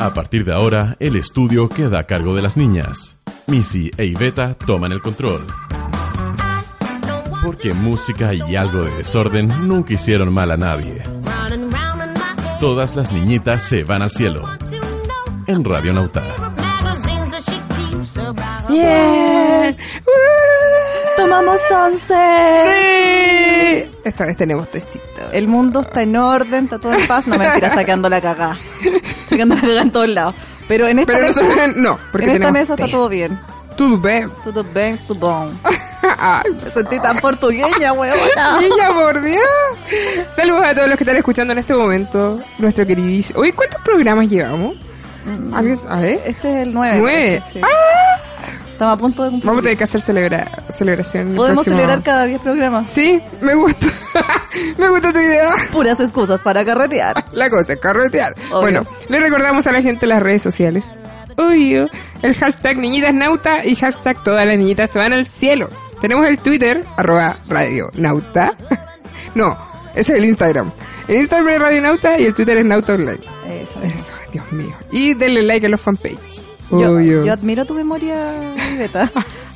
A partir de ahora, el estudio queda a cargo de las niñas. Missy e Iveta toman el control. Porque música y algo de desorden nunca hicieron mal a nadie. Todas las niñitas se van al cielo. En Radio Nauta. Bien. Tomamos once. Sí. Esta vez tenemos tecito. El mundo está en orden, está todo en paz. No mentira, está quedando la cagada. Está quedando la cagada en todos lados. Pero en esta Pero mesa, no, porque en esta mesa está té. todo bien. Tudo bem. Todo bien, todo bien. Ay, Me sentí tan portugueña, huevona. Niña, por Dios. Saludos a todos los que están escuchando en este momento. Nuestro queridísimo. Oye, ¿cuántos programas llevamos? ¿Alguien- A ver. Este es el 9. Nueve. Sí. ¡Ah! Estamos a punto de cumplir. Vamos a tener que hacer celebra celebración. el Podemos próximo- celebrar cada 10 programas. Sí, me gusta. me gusta tu idea. Puras excusas para carretear. La cosa es carretear. Obvio. Bueno, le recordamos a la gente las redes sociales. Obvio. El hashtag niñitas nauta y hashtag todas las niñitas se van al cielo. Tenemos el Twitter, arroba radio nauta. no, ese es el Instagram. El Instagram es radio nauta y el Twitter es nauta online. Eso. Eso, Dios mío. Y denle like a los fanpage. Yo, Obvio. yo admiro tu memoria, Iveta.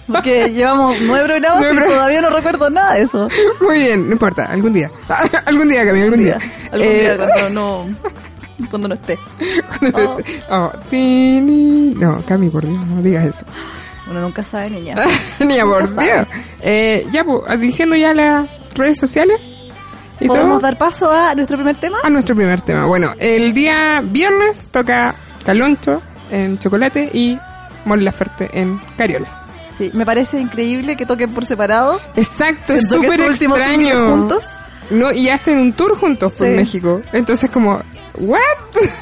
Porque llevamos nueve programas y todavía no recuerdo nada de eso. Muy bien, no importa, algún día. algún día, Cami, algún día. Algún Eh, día cuando no, cuando no esté. Oh. oh, tini. No, Cami, por Dios, no digas eso. Uno nunca sabe, niña. Ni a por Nunca. Dios. Eh, ya, pues, diciendo ya las redes sociales. Y ¿Podemos todo, dar paso a nuestro primer tema? a nuestro primer tema. Bueno, el día viernes toca Caloncho en Chocolate y Mon Laferte en Cariola. Sí, me parece increíble que toquen por separado. Exacto, es súper extraño. juntos. No, y hacen un tour juntos por Sí. México. Entonces, como, ¿what?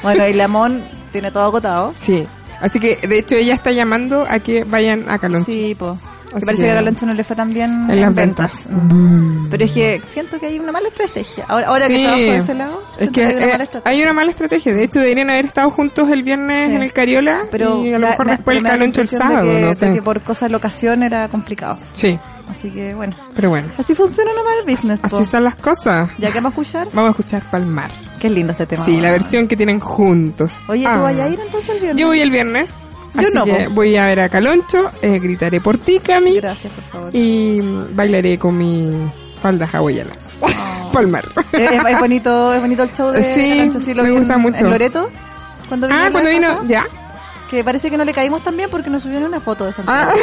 Bueno, y Lamón tiene todo agotado. Sí. Así que, de hecho, ella está llamando a que vayan a Caloncho. Sí, pues. Así parece que- que a no le fue tan bien En las ventas. ventas. Pero es que siento que hay una mala estrategia. Ahora, ahora Sí. que trabajo de ese lado, Es que hay una eh, mala estrategia. hay una mala estrategia. De hecho, deberían haber estado juntos el viernes Sí. en el Cariola pero y a lo me- mejor me- después el Caloncho el de sábado, que- no sé. que por cosas de locación era complicado. Sí, Así que bueno, pero bueno. así funciona nomás el business. po. Así son las cosas. Ya que vamos a escuchar, Vamos a escuchar Palmar. qué lindo este tema. Sí, la versión que tienen juntos. Oye, ¿tú Ah. vas a ir entonces el viernes? Yo voy el viernes. Yo así no, que po. voy a ver a Caloncho, eh, gritaré por ti, Cami, Gracias, por favor. y bailaré con mi falda hawaiana. Palmar. es, es- bonito, es bonito el show de Sí, Galancho, sí, lo me vi gusta en, mucho. en Loreto. Cuando vino Ah, cuando vino, ya. Que parece que no le caímos tan bien porque nos subieron una foto de Santiago. Ah,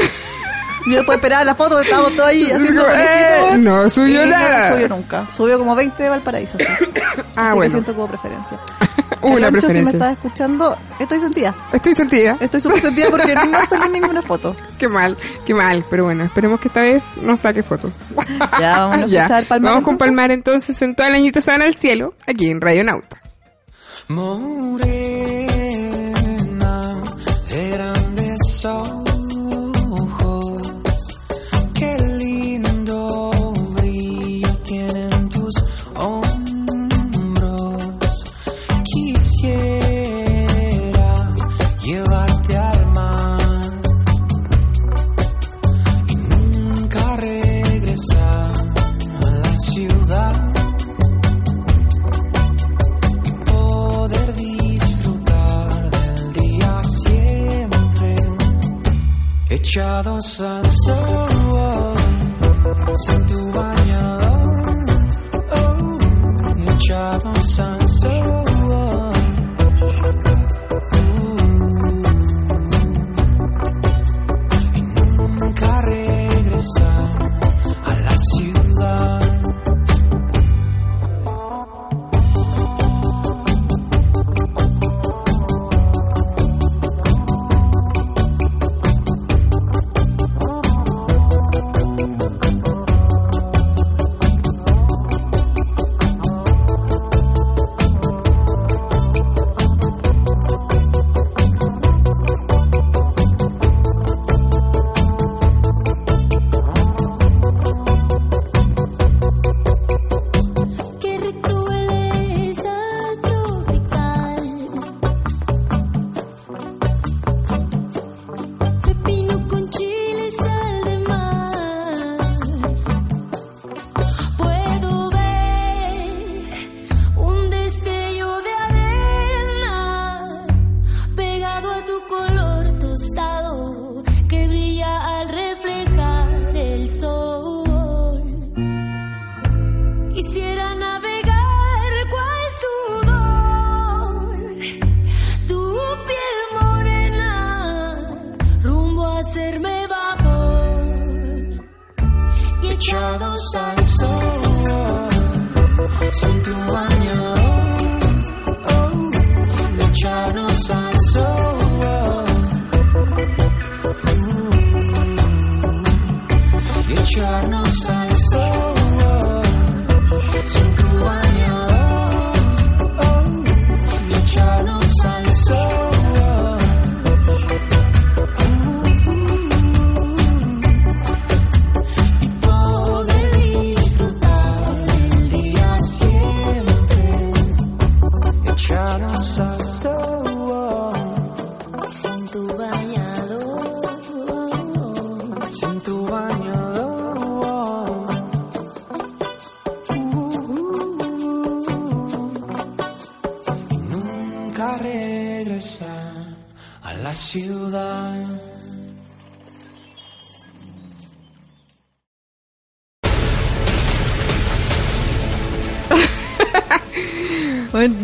Y después esperaba la foto, estábamos todos ahí haciendo eh, no subió nada. No subió nunca. Subió como 20 de Valparaíso. Sí. ah Así que bueno, siento como preferencia. una Caloncho, si me preferencia. estás escuchando, estoy sentida. Estoy sentida. Estoy súper sentida porque no salió ninguna foto. Qué mal, qué mal. Pero bueno, esperemos que esta vez no saque fotos. Ya, vamos a Ya. escuchar Palmar. Vamos con entonces. Palmar entonces en toda la añita se van al cielo, aquí en Radio Nauta. Morena de grandes ojos, each other's sunset.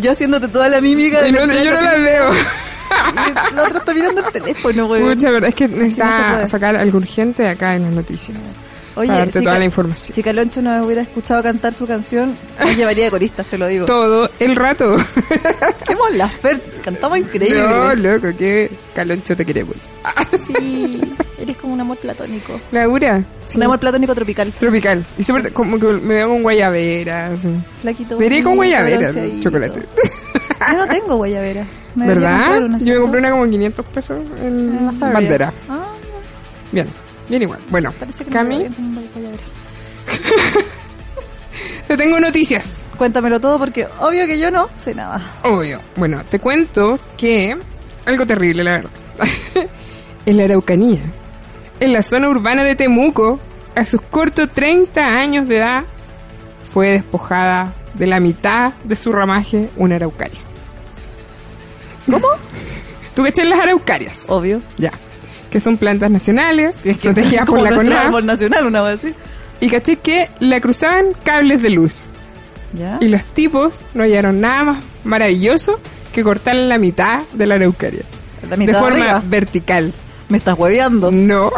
Yo haciéndote toda la mímica. Y no, de yo no la veo. La otra está mirando el teléfono, güey. Mucha verdad, es que necesita sacar algo urgente acá en las noticias. Oye, para darte si toda la información. Si Caloncho no hubiera escuchado cantar su canción, nos llevaría de coristas, te lo digo. Todo el rato. ¡Qué mola, Fer! Cantamos increíble. No, loco, que caloncho te queremos. Sí, eres como un amor platónico. Laura, sí, Un amor platónico tropical. tropical. Y súper, como que me veo con guayabera. así. Flaquito. Veré con bonito, guayabera, bronceadito. chocolate. Yo no tengo guayabera. Me ¿Verdad? una, Yo me compré una como 500 pesos En bandera. Ah, Bien, bien igual. Bueno, Cami, te tengo noticias. Cuéntamelo todo porque obvio que yo no sé nada. Obvio. Bueno, te cuento que algo terrible, la verdad. en la Araucanía, en la zona urbana de Temuco, a sus cortos 30 años de edad, fue despojada de la mitad de su ramaje una araucaria. ¿Cómo? ¿Tú cachas las araucarias? Obvio. Ya. Que son plantas nacionales, protegidas por la CONAF. árbol nacional, una vez así. Y caché que la cruzaban cables de luz. ¿Ya? Y los tipos no hallaron nada más maravilloso que cortar la mitad de la araucaria. La de mitad forma arriba. vertical. Me estás hueveando. No.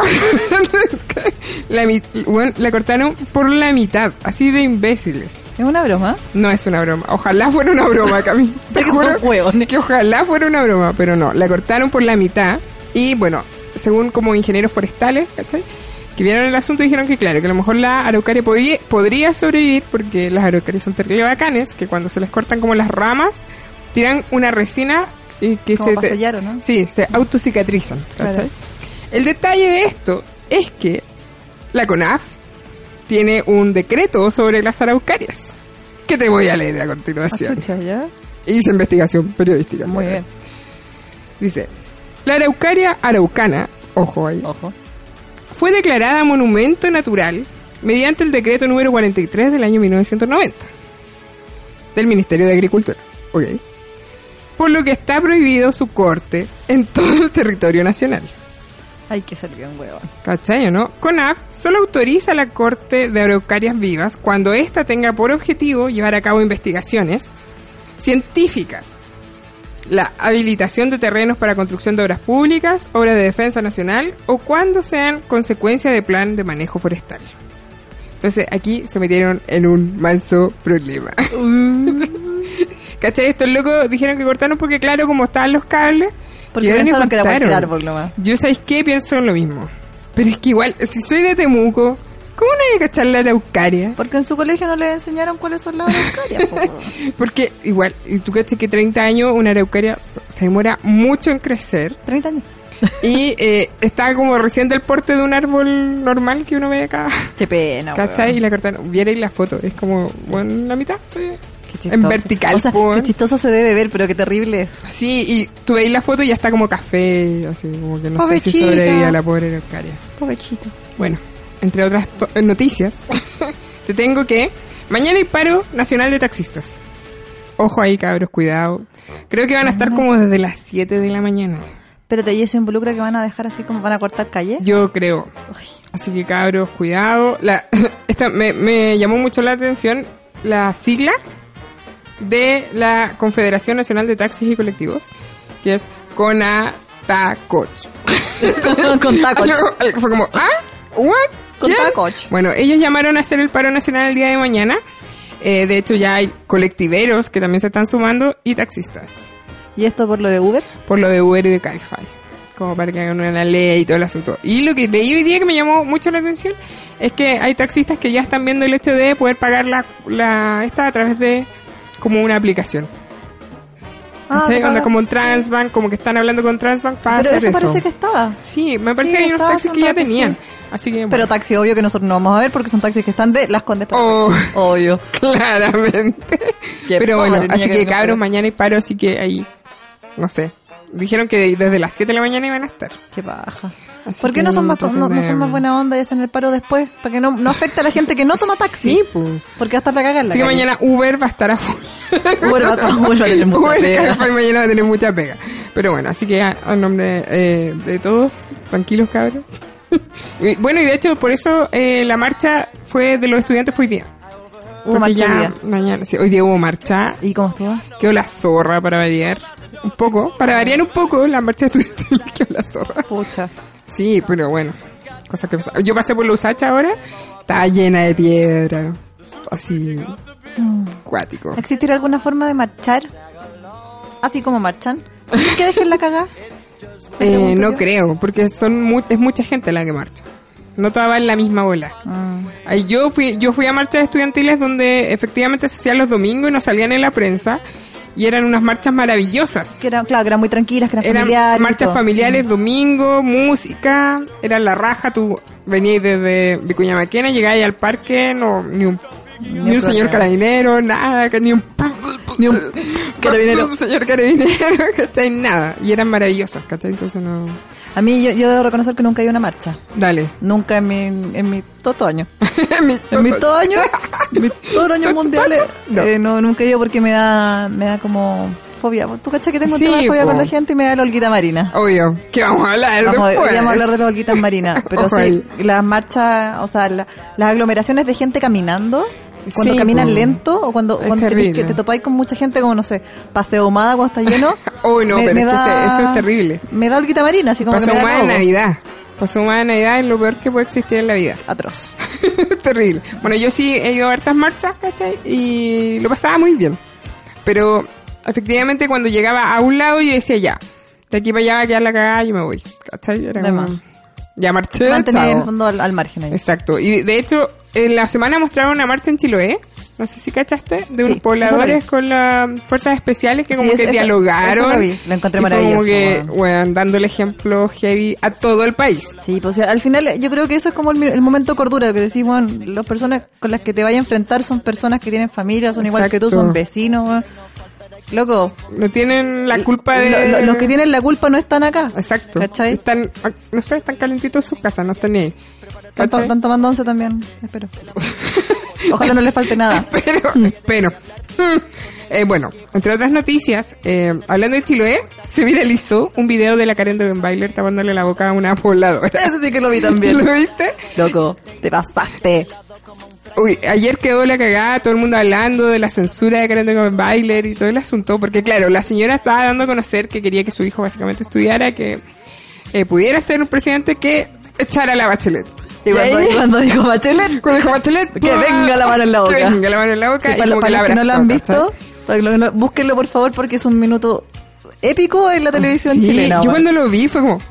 la, bueno, la cortaron por la mitad, así de imbéciles. Es una broma. No es una broma. Ojalá fuera una broma, Cami. Te juro que ojalá fuera una broma, pero no. La cortaron por la mitad y bueno, según como ingenieros forestales, ¿cachai? Que vieron el asunto dijeron que claro, que a lo mejor la araucaria podía, podría sobrevivir porque las araucarias son terrible bacanes, que cuando se les cortan como las ramas, tiran una resina y que Como se... Sí, se autocicatrizan. El detalle de esto es que la CONAF tiene un decreto sobre las araucarias. Que te voy a leer a Ah, continuación. chucha, ¿ya? Hice investigación periodística. Muy bien. Dice, la araucaria araucana, ojo ahí, Ojo. fue declarada monumento natural mediante el decreto número 43 del año 1990 del Ministerio de Agricultura. Ok. Por lo que está prohibido su corte en todo el territorio nacional. Hay que ser bien huevón. ¿Cachai o no? CONAF solo autoriza la corte de araucarias vivas cuando ésta tenga por objetivo llevar a cabo investigaciones científicas, la habilitación de terrenos para construcción de obras públicas, obras de defensa nacional o cuando sean consecuencia de plan de manejo forestal. Entonces aquí se metieron en un manso problema. ¿Cachai? Estos locos dijeron que cortaron porque claro, como estaban los cables, Porque pensaron que era cualquier árbol nomás. Yo, ¿sabéis qué? Pienso en lo mismo. Pero es que igual, si soy de Temuco, ¿cómo no hay que cachar la araucaria? Porque en su colegio no les enseñaron cuáles son las araucarias. po. Porque igual, y tú cachas que 30 años una araucaria se demora mucho en crecer 30 años. y eh, está como recién del porte de un árbol normal que uno ve acá. Qué pena, ¿Cachai? Y la cortaron. Vierais la foto, es como, bueno, la mitad, sí. Qué en vertical, O sea, qué chistoso se debe ver, pero qué terrible es. Sí, y tú veis la foto y ya está como café, así como que no sé si Pobrecita. sobrevivía la pobre araucaria. Pobrecito. Bueno, entre otras eh, noticias, te tengo que mañana hay paro nacional de taxistas. Ojo ahí, cabros, cuidado. Creo que van a estar como desde las 7 de la mañana. Espérate, ¿y eso involucra que van a dejar así como van a cortar calle? Yo creo. Así que cabros, cuidado. La, esta me, me llamó mucho la atención la sigla de la Confederación Nacional de Taxis y Colectivos, que es CONATACOCH. Con tacos. Algo- algo fue como, ¿ah? ¿What? Con ¿Quién? tacos. Bueno, ellos llamaron a hacer el paro nacional el día de mañana. Eh, de hecho, ya hay colectiveros que también se están sumando y taxistas. ¿Y esto por lo de Uber? Por lo de Uber y de Cabify. Como para que hagan una ley y todo el asunto. Y lo que leí hoy día que me llamó mucho la atención es que hay taxistas que ya están viendo el hecho de poder pagar la, la esta a través de como una aplicación. Ah, pagan. como un Transbank, como que están hablando con Transbank para Pero hacer eso eso. parece que estaba. Sí, me parece Sí, que hay unos taxis que ya tenían. sí. Así que, Pero taxi, obvio que nosotros no vamos a ver porque son taxis que están de Las Condes. Oh. Obvio. Claramente. Qué Pero bueno, así que que cabros, mañana hay paro, así que ahí, no sé. Dijeron que desde las 7 de la mañana iban a estar. Qué baja. Así ¿Por qué no son, más, no, no son más buena onda y hacen el paro después? Para que no, no afecte a la gente que no toma taxi. Sí, pues. Porque hasta la caga en la Así que mañana Uber va a estar a. Uber va a- Uber va a tener mucha Uber pega. Cabify mañana va a tener mucha pega. Pero bueno, así que a, a nombre eh, de todos, tranquilos cabros. Bueno, y de hecho, por eso eh, la marcha fue de los estudiantes fue hoy día. Hubo Porque marcha mañana, sí, hoy día hubo marcha. ¿Y cómo estuvo? Quedó la zorra para variar. Un poco, para variar un poco, la marcha estudiantil quedó la zorra. Pucha. Sí, pero bueno, cosas que pasan. Yo pasé por la Usacha ahora, estaba llena de piedra. Así, Mm. cuático. ¿Existirá alguna forma de marchar? Así como marchan. ¿Sin que dejen la cagada? Eh, no yo. creo, porque son mu- es mucha gente la que marcha. No toda va en la misma bola. Mm. Ahí yo fui, yo fui a marchas estudiantiles donde efectivamente se hacían los domingos y no salían en la prensa. Y eran unas marchas maravillosas. Que eran, claro, que eran muy tranquilas, que eran, Eran familiares. marchas familiares, domingo, música, era la raja, tú venías desde Vicuña Maquena, llegabas al parque, no, ni un, ni un señor carabinero, nada, que ni un, Ni un carabinero. un señor carabinero, ¿cachai? Nada, y eran maravillosas, ¿cachai? Entonces no, A mí, yo, yo debo reconocer que nunca he ido a una marcha. dale. Nunca en mi, en mi todo año. Mi- En mis todo años, mis todos los años mundiales, No. eh, no, nunca he ido porque me da, me da como fobia. ¿Tú cachas que tengo un Sí, tema de fobia po. con la gente y me da la holguita marina? Obvio, que vamos a hablar Vamos, después. vamos a hablar de las holguitas marinas. Pero sí, las marchas, o sea, la- las aglomeraciones de gente caminando, cuando Sí, caminan po. lento o cuando, cuando que te topáis con mucha gente, como no sé, paseo humada cuando está lleno. Uy, no, pero es que ese- eso es terrible. Me da holguita marina, así como Pasó que me da en. Navidad. Pasó más en Navidad es lo peor que puede existir en la vida. Atroz. Terrible. Bueno, yo sí he ido a hartas marchas, ¿cachai? Y lo pasaba muy bien. Pero efectivamente cuando llegaba a un lado yo decía ya, de aquí para allá va a quedar la cagada y me voy. ¿Cachai? Era como, ya marché, Mantener el fondo al, al margen ahí. Exacto. Y de hecho, en la semana mostraron una marcha en Chiloé. No sé si cachaste, de unos Sí, pobladores con las fuerzas especiales que Sí, como es- que eso- dialogaron. eso lo vi, lo encontré maravilloso, Como que, weón, dándole ejemplo heavy a todo el país. Sí, pues al final yo creo que eso es como el, el momento cordura, que decís, bueno, las personas con las que te vayas a enfrentar son personas que tienen familia, son igual que tú, Exacto. son vecinos, weón. Loco, No tienen la culpa de... lo- lo- los que tienen la culpa no están acá. Exacto. ¿Cachai? Están, ah, no sé, están calentitos en sus casas, no están ni ahí. Están tomando once también, espero. Ojalá no les falte nada. Pero, pero, mm, eh, bueno, entre otras noticias, eh, hablando de Chiloé, se viralizó un video de la Karen de Bailer tapándole la boca a una pobladora. Eso sí que lo vi también. ¿Lo viste? Loco, te pasaste. Uy, ayer quedó la cagada, todo el mundo hablando de la censura de Karen de Bailer y todo el asunto, porque claro, la señora estaba dando a conocer que quería que su hijo básicamente estudiara, que eh, pudiera ser un presidente que echara a la bachelet. Cuando, y cuando dijo Bachelet, Cuando dijo Bachelet, Que venga la mano en la boca. Que venga la mano en la boca Sí, para, como para los que no lo han visto, para los que no- búsquenlo por favor porque es un minuto épico en la televisión Sí, chilena. Yo cuando lo vi fue como,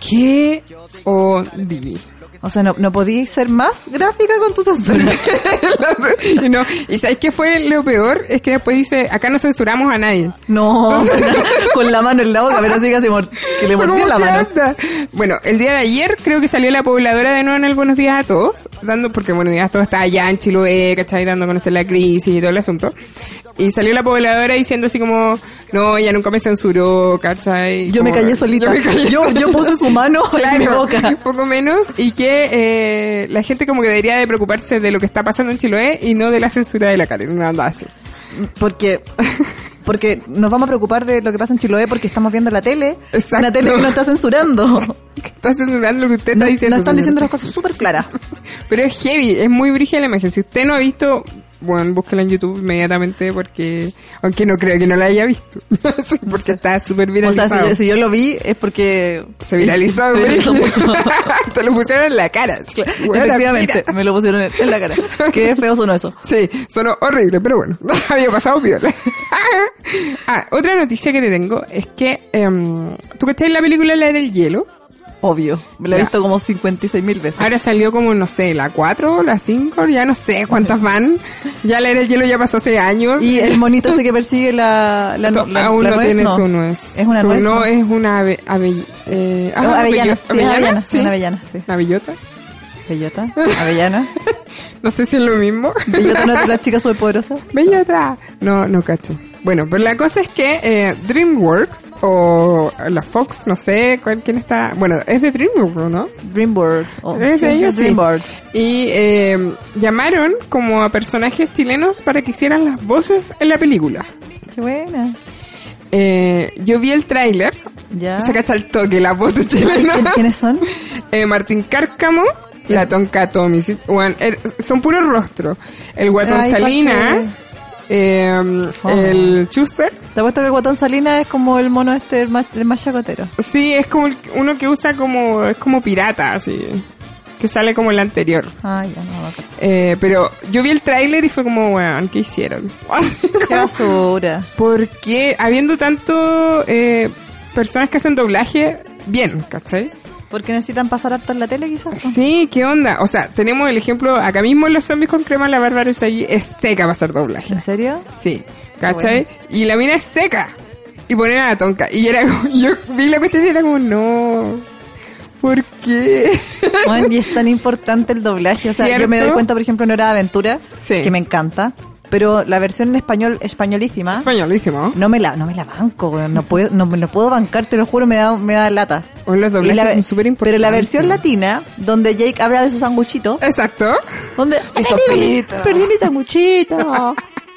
¿qué odio? O sea, no, no podíais ser más gráfica con tu censura. y, no, y ¿sabes qué fue lo peor? Es que después dice, acá no censuramos a nadie. No, con la mano en la boca, pero así casi mor- que le mordió la ¿qué mano. onda? Bueno, el día de ayer creo que salió la pobladora de nuevo en el Buenos Días a Todos, dando, porque Buenos Días a Todos está allá en Chiloé, ¿cachai? Dando a conocer la crisis y todo el asunto. Y salió la pobladora diciendo así como, no, ella nunca me censuró, ¿cachai? Yo me Como- callé solita. Yo, me callé Yo- yo puse su mano en mi Claro, boca. poco menos, y que eh, la gente como que debería de preocuparse de lo que está pasando en Chiloé y no de la censura de la Karen, una onda así. Porque porque nos vamos a preocupar de lo que pasa en Chiloé porque estamos viendo la tele. Exacto. Una tele que no está censurando. Está censurando lo que usted No, está diciendo. no están diciendo las cosas súper claras. Pero es heavy, es muy brígida la imagen. Si usted no ha visto, bueno, búsquela en YouTube inmediatamente porque, aunque no creo que no la haya visto. Porque está súper O viralizado. sea, si yo, si yo lo vi es porque... Se viralizó, Se viralizó mucho. Te lo pusieron en la cara. Efectivamente, mira. me lo pusieron en, la cara. Qué feo sonó eso. Sí, sonó horrible, pero bueno, había pasado piola. ah, otra noticia que te tengo es que, em, ¿tú cachai la película La del Hielo? Obvio. Me lo he visto como 56 mil veces. Ahora salió como, no sé, la 4, la 5, ya no sé cuántas van. Ya la era del hielo ya pasó hace años. Y el monito ese que persigue la, la, To- la- aún la no nuez, tiene no. su nuez. Es una Su nuez, No, ¿no? es una ave, ave- eh, ah, avellana, avello- sí, es avellana, Sí. una avellana, sí. ¿Una bellota? Bellota, avellana. No sé si es lo mismo. Bellota no es de las chicas superpoderosas. Bellota. No, no cacho. Bueno, pero la cosa es que eh, DreamWorks o la Fox, no sé cuál, quién está. Bueno, es de DreamWorks, ¿no? Dreamworks. oh, Es de ellos, sí. Dreamworks. Y eh, llamaron como a personajes chilenos para que hicieran las voces en la película. Qué buena. Eh, yo vi el tráiler, Ya. se cacha el toque las voces chilenas. ¿Quién- ¿Quiénes son? Eh, Martín Cárcamo, la Tonka Tommy, er- son puros rostros. El Guatón Ay, ¿pa' Salina, eh, Fome. el Chuster, Te apuesto que el guatón Salina es como el mono este, el más, el más chacotero. sí, es como el- uno que usa como, es como pirata, así, que sale como el anterior. Ah, ya, no, no. Eh, pero yo vi el tráiler y fue como, weón, ¿qué hicieron? Qué basura. Porque habiendo tanto eh, personas que hacen doblaje, bien, ¿cachai? Porque necesitan pasar harto en la tele, quizás. Sí, ¿qué onda? O sea, tenemos el ejemplo, acá mismo en los zombies con crema, la Bárbara Usagi es seca para hacer doblaje. ¿En serio? Sí, ¿cachai? Y la mina es seca. Y ponen a la tonca. Y era como, yo vi la cuestión y era como, no. ¿Por qué? Bueno, y es tan importante el doblaje. O sea, yo me ¿Cierto? doy cuenta, por ejemplo, en Hora de Aventura, Sí. que me encanta. Pero la versión en español, españolísima, Españolísimo. no me la, no me la banco. No puedo, no me lo puedo bancar, te lo juro, me da, me da lata. O los Y doblajes la- son súper importantes. pero la versión latina, donde Jake habla de su sanguchito, Exacto. donde Mi sopita. perdí mi sanguchito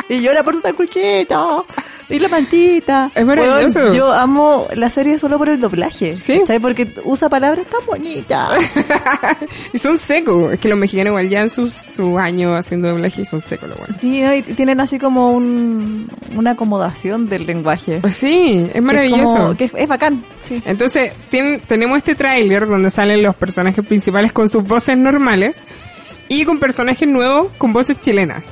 y llora por su sanguchito y la mantita. Es maravilloso. Yo amo la serie solo por el doblaje. Sí. ¿cachai? Porque usa palabras tan bonitas. y son secos. Es que los mexicanos igual ya en sus, sus años haciendo doblaje y son secos los buenos. Sí, ¿no? y tienen así como un, una acomodación del lenguaje. Pues sí, es maravilloso. como- que es, es bacán, sí. Entonces, tienen- tenemos este tráiler donde salen los personajes principales con sus voces normales y con personajes nuevos con voces chilenas.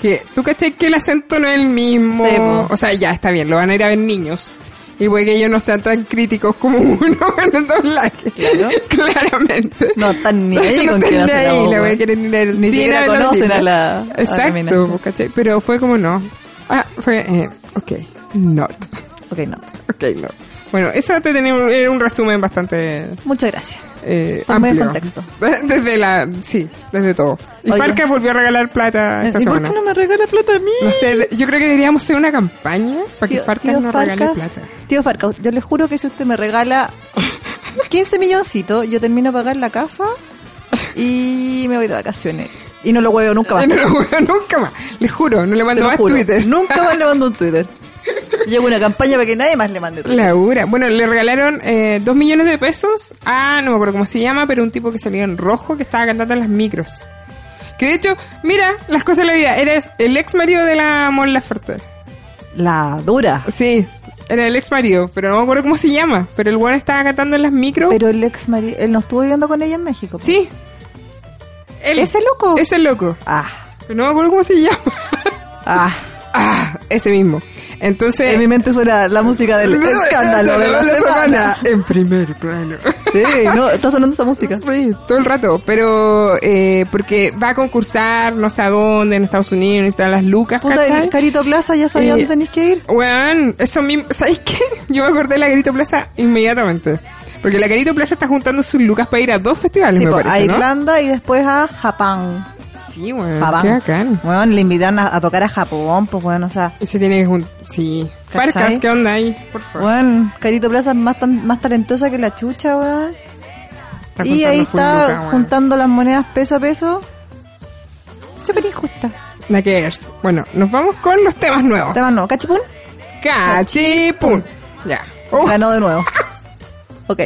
Que tú caché que el acento no es el mismo. Sí, o sea, ya está bien, lo van a ir a ver niños. Y puede que ellos no sean tan críticos como uno en el doblaje. Claro. Claramente. No están ni ahí no con ahí, la voy a querer ir al Ni siquiera conocen a la- a la Exacto. ¿cachai? Pero fue como no. Ah, fue, eh, ok, not. Ok, no. Ok, no. Bueno, eso te tenía un resumen bastante Muchas gracias. Eh, amplio. contexto. Desde la, sí, desde todo. Y. Farca volvió a regalar plata esta ¿Y por semana. qué no me regala plata a mí? No sé, yo creo que deberíamos hacer una campaña para que Farca nos regale plata. Tío Farcas, yo le juro que si usted me regala 15 milloncitos, yo termino de pagar la casa y me voy de vacaciones. Y no lo huevo nunca más. Ay, no lo juego nunca más. Le juro, no le mando más juro. Twitter. Nunca más le mando un Twitter. Llevo una campaña para que nadie más le mande. Laura. Bueno, le regalaron eh, dos millones de pesos a, no me acuerdo cómo se llama, pero un tipo que salía en rojo que estaba cantando en las micros. Que de hecho, mira, las cosas de la vida. Eres el ex marido de la Mon Laferte. La dura. Sí, era el ex marido, pero no me acuerdo cómo se llama. Pero el weón estaba cantando en las micros. Pero el ex marido, él no estuvo viviendo con ella en México. Sí. Él, ¿Ese loco? Ese loco. Ah, Pero no me acuerdo cómo se llama. ah. ah, ese mismo. Entonces... En mi mente suena la música del escándalo de la semana. En primer plano. Sí, no, está sonando esa música. Sí, todo el rato, pero eh, porque va a concursar no sé a dónde, en Estados Unidos, necesitan las lucas, ¿cachai? Carito Plaza, ya sabía Eh, dónde tenéis que ir. Weón, eso mismo, ¿sabéis qué? Yo me acordé de la Garito Plaza inmediatamente. Porque la Garito Plaza está juntando sus lucas para ir a dos festivales, Sí, me po, parece, a ¿no? Irlanda y después a Japón. Sí, weón, Japón. qué bacán. Bueno, le invitan a, a tocar a Japón, pues bueno, o sea, Y se tiene jun- Sí. ¿Cachai? Farcas, ¿qué onda ahí? Por favor. bueno, Carito Plaza es más, tan- más talentosa que la chucha, weón. Está Y ahí está weón. juntando las monedas peso a peso. Súper injusta. La que es. Bueno, nos vamos con los temas nuevos. Te no, cachipún, Cachipún. Ya. Oh, ganó de nuevo. Ok.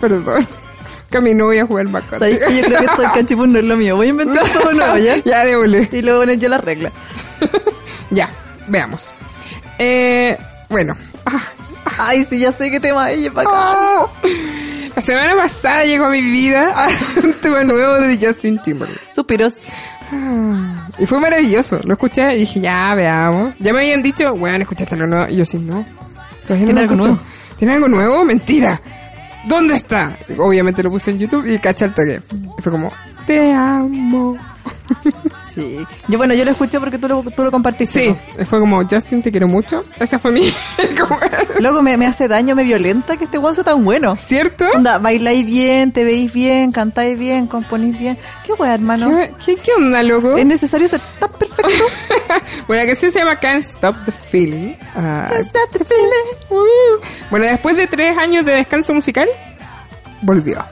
perdón. Cami, no voy a jugar más ¿Sabéis que yo creo que esto del cachipún no es lo mío? Voy a inventar todo nuevo, ¿ya? ya. Y luego poner yo la regla. Ya, veamos. Eh, bueno. Ah, Ay, sí, ya sé qué tema es, acá. ah. La semana pasada llegó a mi vida un tema nuevo de Justin Timberlake. Suspiros. Ah, Y fue maravilloso. Lo escuché y dije, ya, veamos. Ya me habían dicho, bueno, escuchaste lo nuevo. Y yo sí, no. Todavía no ¿Tiene lo algo escucho. nuevo? ¿Tiene algo nuevo? Mentira. ¿Dónde está? Obviamente lo puse en YouTube y caché el toque. Fue como, te amo. Sí. Yo, bueno, yo lo escuché porque tú lo, tú lo compartiste. Sí, fue como, Justin, te quiero mucho. Esa fue mi... Luego me, me hace daño, me violenta que este guan sea tan bueno. ¿Cierto? Onda, bailáis bien, te veis bien, cantáis bien, componís bien. Qué wea, hermano. ¿Qué, qué, qué onda, loco? ¿Es necesario ser tan perfecto? Bueno, la canción se llama Can't Stop the Feeling. Ah, Stop the feeling. uh. Bueno, después de tres años de descanso musical, volvió.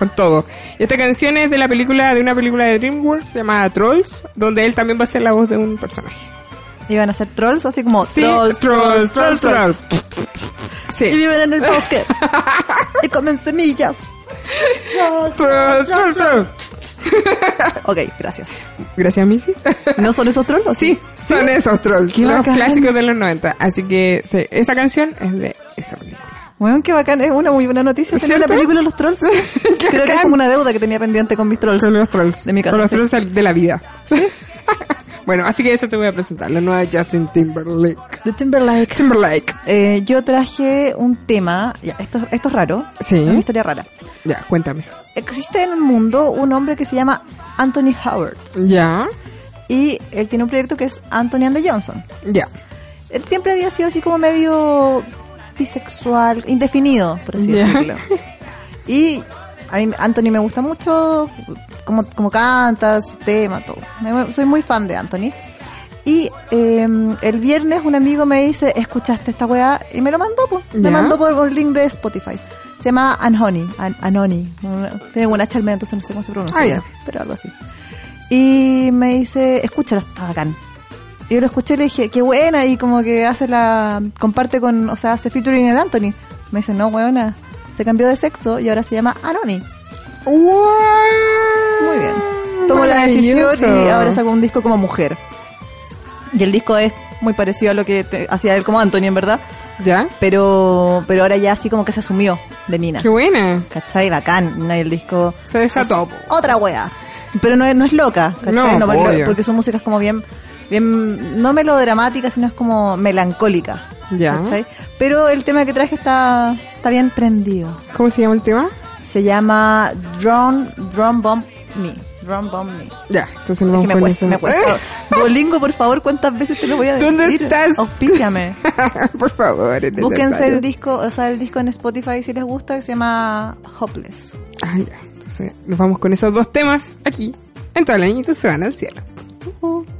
Con todo. Y esta canción es de la película, de una película de DreamWorks, se llama Trolls, donde él también va a ser la voz de un personaje. Iban a ser trolls, así como Sí, trolls, trolls, trolls, trolls. Y Sí. viven en el bosque. y comen semillas. Trolls, trolls, trolls. Ok, gracias. Gracias, Missy. ¿No son esos trolls? o Sí, son esos trolls, Qué los bacán. clásicos de los 90. Así que sí, esa canción es de esa película. Bueno, qué bacán, es una muy buena noticia tener ¿Cierto? una película de los trolls. Creo que es como una deuda que tenía pendiente con mis trolls. Con los trolls. De mi casa, Con los sí. trolls de la vida. bueno, así que eso te voy a presentar, la nueva Justin Timberlake. The Timberlake. Timberlake. Eh, yo traje un tema, ya, esto, esto es raro, Sí. es una historia rara. Ya, cuéntame. Existe en el mundo un hombre que se llama Anthony Howard Ya, y él tiene un proyecto que es Anthony and the Johnson. ya. Él siempre había sido así como medio bisexual, indefinido, por así decirlo. Y a mí Anthony me gusta mucho como, como canta, su tema, todo. Me- soy muy fan de Anthony. Y eh, el viernes un amigo me dice, ¿escuchaste esta weá? Y me lo mandó, pues. Me mandó por un link de Spotify. Se llama Anhoney, An Anoni. Tiene buena charla, entonces no sé cómo se pronuncia. Ah. Pero algo así. Y me dice, escúchalo, está bacán. Y yo lo escuché y le dije, qué buena, y como que hace la, comparte con, o sea, hace featuring en Anthony. Me dice, no, weona, se cambió de sexo y ahora se llama Anoni. Muy bien. Tomó la decisión y ahora sacó un disco como mujer. Y el disco es muy parecido a lo que te- hacía él como Anthony, en verdad. ¿Ya? Pero, pero ahora ya así como que se asumió de mina. Qué buena. ¿Cachai? Bacán. ¿no? Y el disco Se desató. es otra wea. Pero no es, no es loca, ¿cachai? No, porque, obvio. porque su música es como bien, bien, no melodramática, sino es como melancólica. Ya. ¿cachai? Pero el tema que traje está, está bien prendido. ¿Cómo se llama el tema? Se llama Drone, Drone Bomb Me. Drone Bomb Me. Ya, entonces nos Es que me cuesta, me cuesta. Duolingo, por favor, ¿cuántas veces te lo voy a decir? ¿Dónde estás? Auspíciame. Por favor, es Búsquense el disco, o sea, el disco en Spotify si les gusta, que se llama Hopeless. Ah, ya. Entonces nos vamos con esos dos temas aquí. En todas las niñitas se van al cielo. I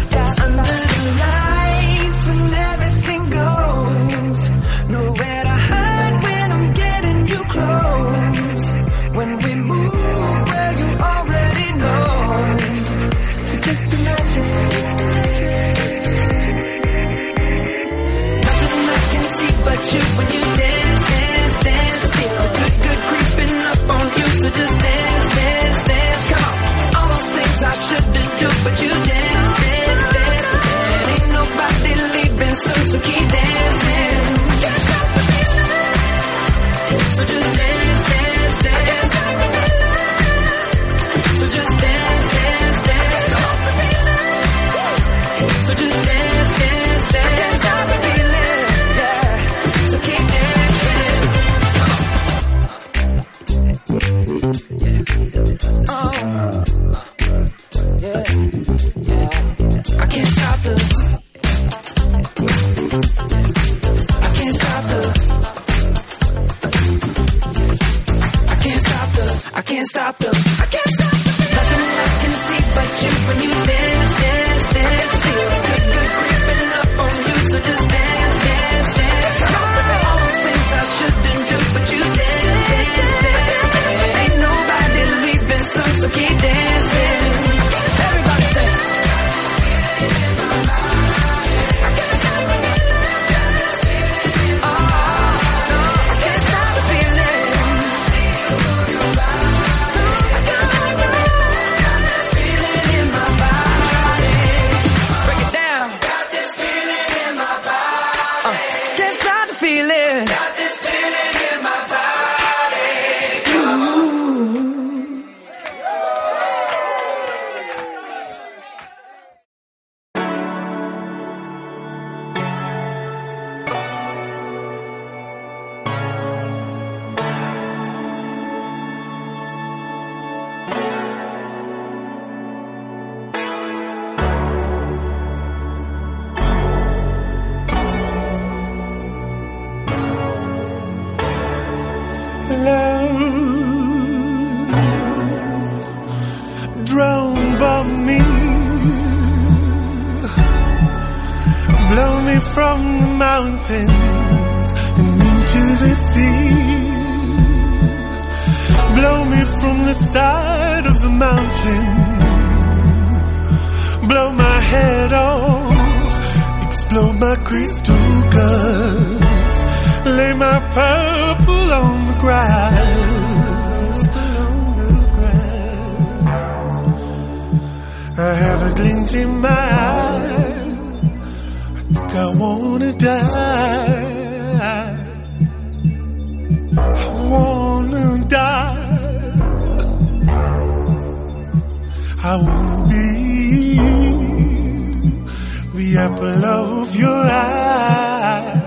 I wanna be the apple of your eye.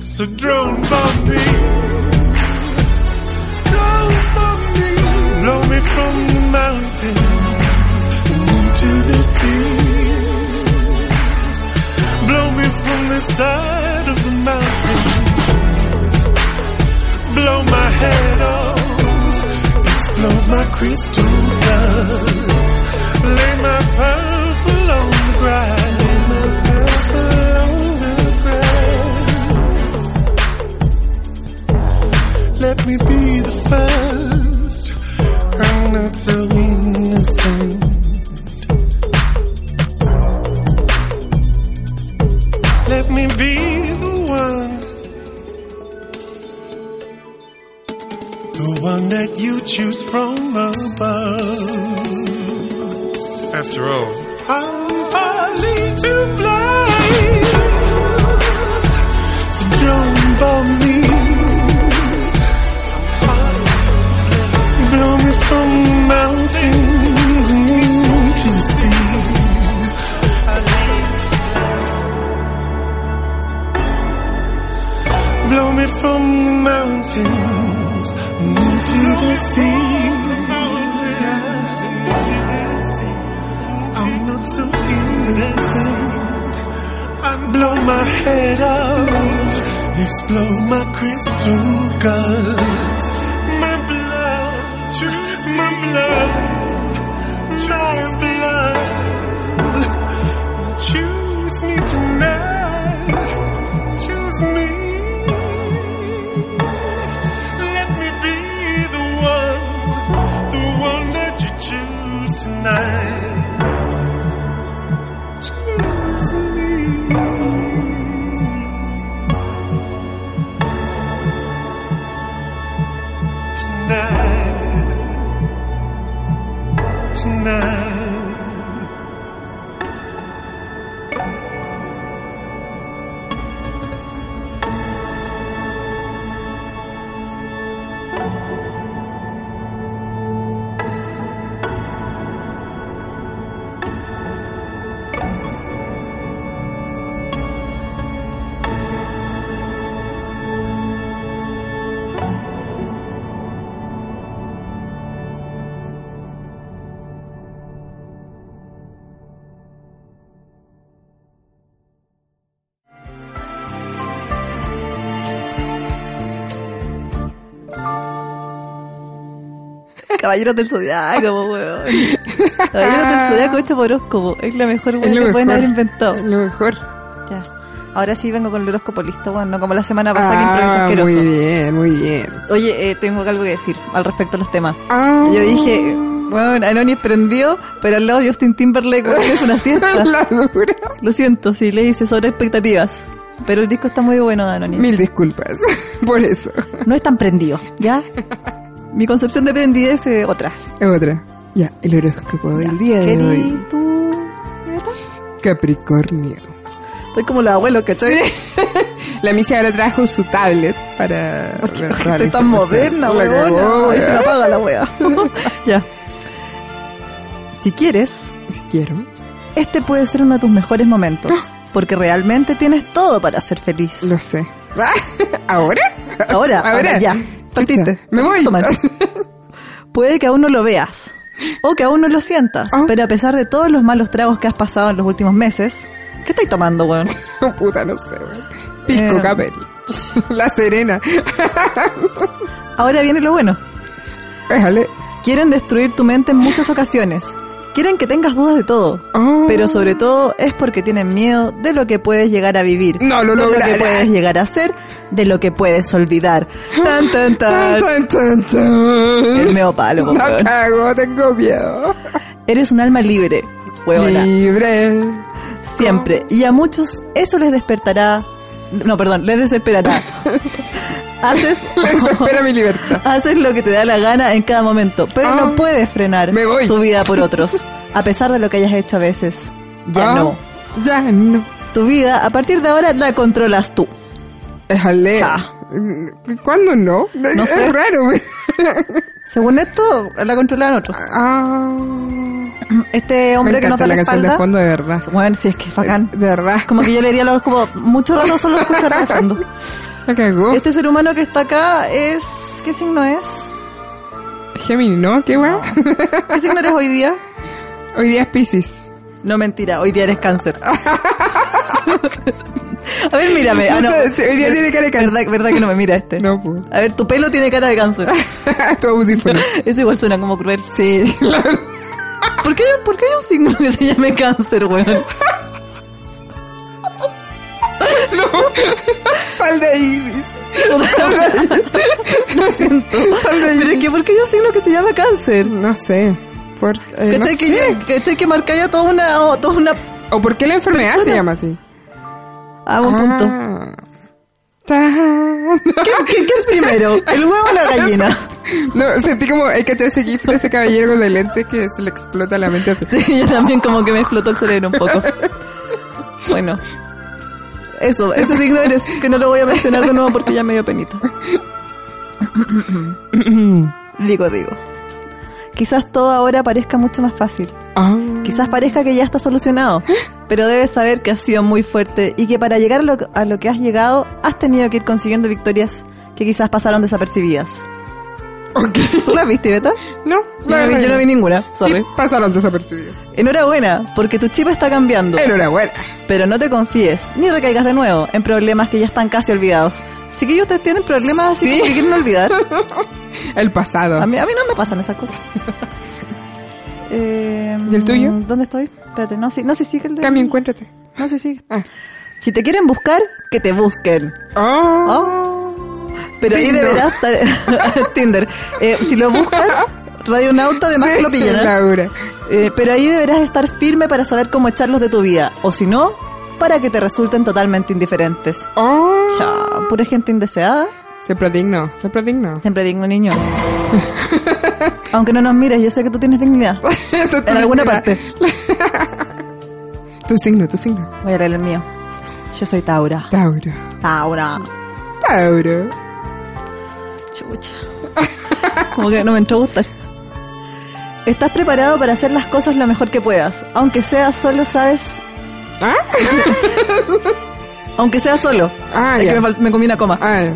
So drone bomb me, drone bomb me, blow me from the mountains into the sea, blow me from the side of the mountain, blow my head off of my crystal dust. Lay my purple on the grass, my purple on the ground. Let me be the first. choose from above. After all, I'm partly to blame. So don't bomb me. I'm not so innocent. I blow my head out, explode my crystal guns. Caballeros del Zodiaco, weón. Caballeros del Zodiaco hecho por horóscopo. Es la mejor weón que pueden mejor. haber inventado. Es lo mejor. Ya. Ahora sí vengo con el horóscopo listo, bueno, no como la semana pasada que improvisé Ah, asqueroso. muy bien, muy bien. Oye, eh, tengo algo que decir al respecto a los temas. Ah. Yo dije, bueno, Anonis prendió, pero al lado Justin Timberlake weón, es una dura. Lo siento, si le hice sobre expectativas. Pero el disco está muy bueno de Anonis. Mil disculpas por eso. No es tan prendido, ¿ya? Mi concepción de prendidez es otra. Otra. Ya, el horóscopo del día de ¿Qué hoy. tú? Capricornio. Soy como los abuelos, que Sí. La misa ahora trajo su tablet para... ver toda la tan moderna, weón. Ahí se la apaga la wea. ya. Si quieres, Si quiero. este puede ser uno de tus mejores momentos. Porque realmente tienes todo para ser feliz. Lo sé. ¿Ahora? Ahora, ahora, ya. Partiste. me voy. Puede que aún no lo veas. O que aún no lo sientas. Ah. Pero a pesar de todos los malos tragos que has pasado en los últimos meses, ¿qué estáis tomando, weón? Puta, no sé, weón. Pisco Eh. Capel. La Serena. Ahora viene lo bueno. Déjale. Quieren destruir tu mente en muchas ocasiones. Quieren que tengas dudas de todo. Oh. Pero sobre todo es porque tienen miedo de lo que puedes llegar a vivir. No lo de lo que puedes llegar a ser, de lo que puedes olvidar. Tan, tan, tan. Tan, tan, tan. El meo palo, weón. cago, tengo miedo. Eres un alma libre, huevona. Libre. Siempre. Y a muchos eso les despertará. No, perdón, les desesperará. haces, Espera mi libertad. haces lo que te da la gana en cada momento, pero Ah. no puedes frenar Me voy. tu vida por otros, a pesar de lo que hayas hecho a veces. Ya Ah, no. Ya no. Tu vida, a partir de ahora, la controlas tú. Déjale. ¿Cuándo no? No es sé. raro. Según esto, la controlan otros. Ah. Este hombre Me que nos encanta da la la canción de fondo, de verdad. Bueno, si es que es bacán. De verdad. Como que yo le diría los como mucho rato solo escuchar de fondo. Este ser humano que está acá es. ¿Qué signo es? Gemini, ¿no? ¿Qué va? ¿Qué signo eres hoy día? Hoy día es Pisces. No, mentira, hoy día eres cáncer. A ver, mírame. Ah, No sí, hoy día tiene cara de cáncer. ¿Verdad, verdad que no me mira este? No, pues. A ver, tu pelo tiene cara de cáncer. tu audífono. Eso igual suena como cruel. Sí, la verdad. ¿Por qué, ¿Por qué hay un signo que se llame cáncer, weón? Sal de ahí, dice. Lo siento. Pero es que, ¿por qué hay un signo que se llama cáncer? No sé. Por, eh, no ¿Cachai que, sé. ya- ¿Cachai que marca ya toda una, o- toda una... ¿O por qué la enfermedad se llama así? Ah, un punto. Ah. ¿Qué, qué, qué es primero? ¿El huevo o la gallina? No, sentí como, hay que ese gif de ese caballero con el lente que se le explota la mente así. Sí, yo también como que me explotó el cerebro un poco. Bueno. Eso, ese signo eres, que no lo voy a mencionar de nuevo porque ya me dio penita. digo, digo. Quizás todo ahora parezca mucho más fácil. Ah. Quizás parezca que ya está solucionado, pero debes saber que has sido muy fuerte y que para llegar a lo, a lo que has llegado has tenido que ir consiguiendo victorias que quizás pasaron desapercibidas. Ok. ¿Tú las viste, Beta? No, Yo la no, vi, yo no vi ninguna, sorry. Sí, pasaron desapercibidos. Enhorabuena, porque tu chip está cambiando. Enhorabuena. Pero no te confíes, ni recaigas de nuevo en problemas que ya están casi olvidados. Chiquillos, ¿ustedes tienen problemas así Sí. que quieren olvidar? El pasado. A mí, a mí no me pasan esas cosas. Eh, ¿Y el tuyo? ¿Dónde estoy? Espérate, no, sí, no, sí sigue el de... Cami, encuéntrate. No, sí sigue. Ah. Si te quieren buscar, que te busquen. Oh. Oh. Pero ahí deberás estar... Tinder. Eh, si lo buscan, Radionauta además Sí, que lo pillan. ¿eh? Eh, pero ahí deberás estar firme para saber cómo echarlos de tu vida. O si no, para que te resulten totalmente indiferentes. Oh. Chao, pura gente indeseada. Siempre digno, siempre digno. Siempre digno niño. Aunque no nos mires, yo sé que tú tienes dignidad. Eso En alguna parte. Tu signo, tu signo. Voy a leer el mío. Yo soy Taura. Tauro. Taura. Tauro. Chucha. Como que no me entró a gustar. Estás preparado para hacer las cosas lo mejor que puedas. Aunque sea solo, sabes. ¿Ah? Aunque sea solo. Ah, ya. que me, me comí una coma. Ah.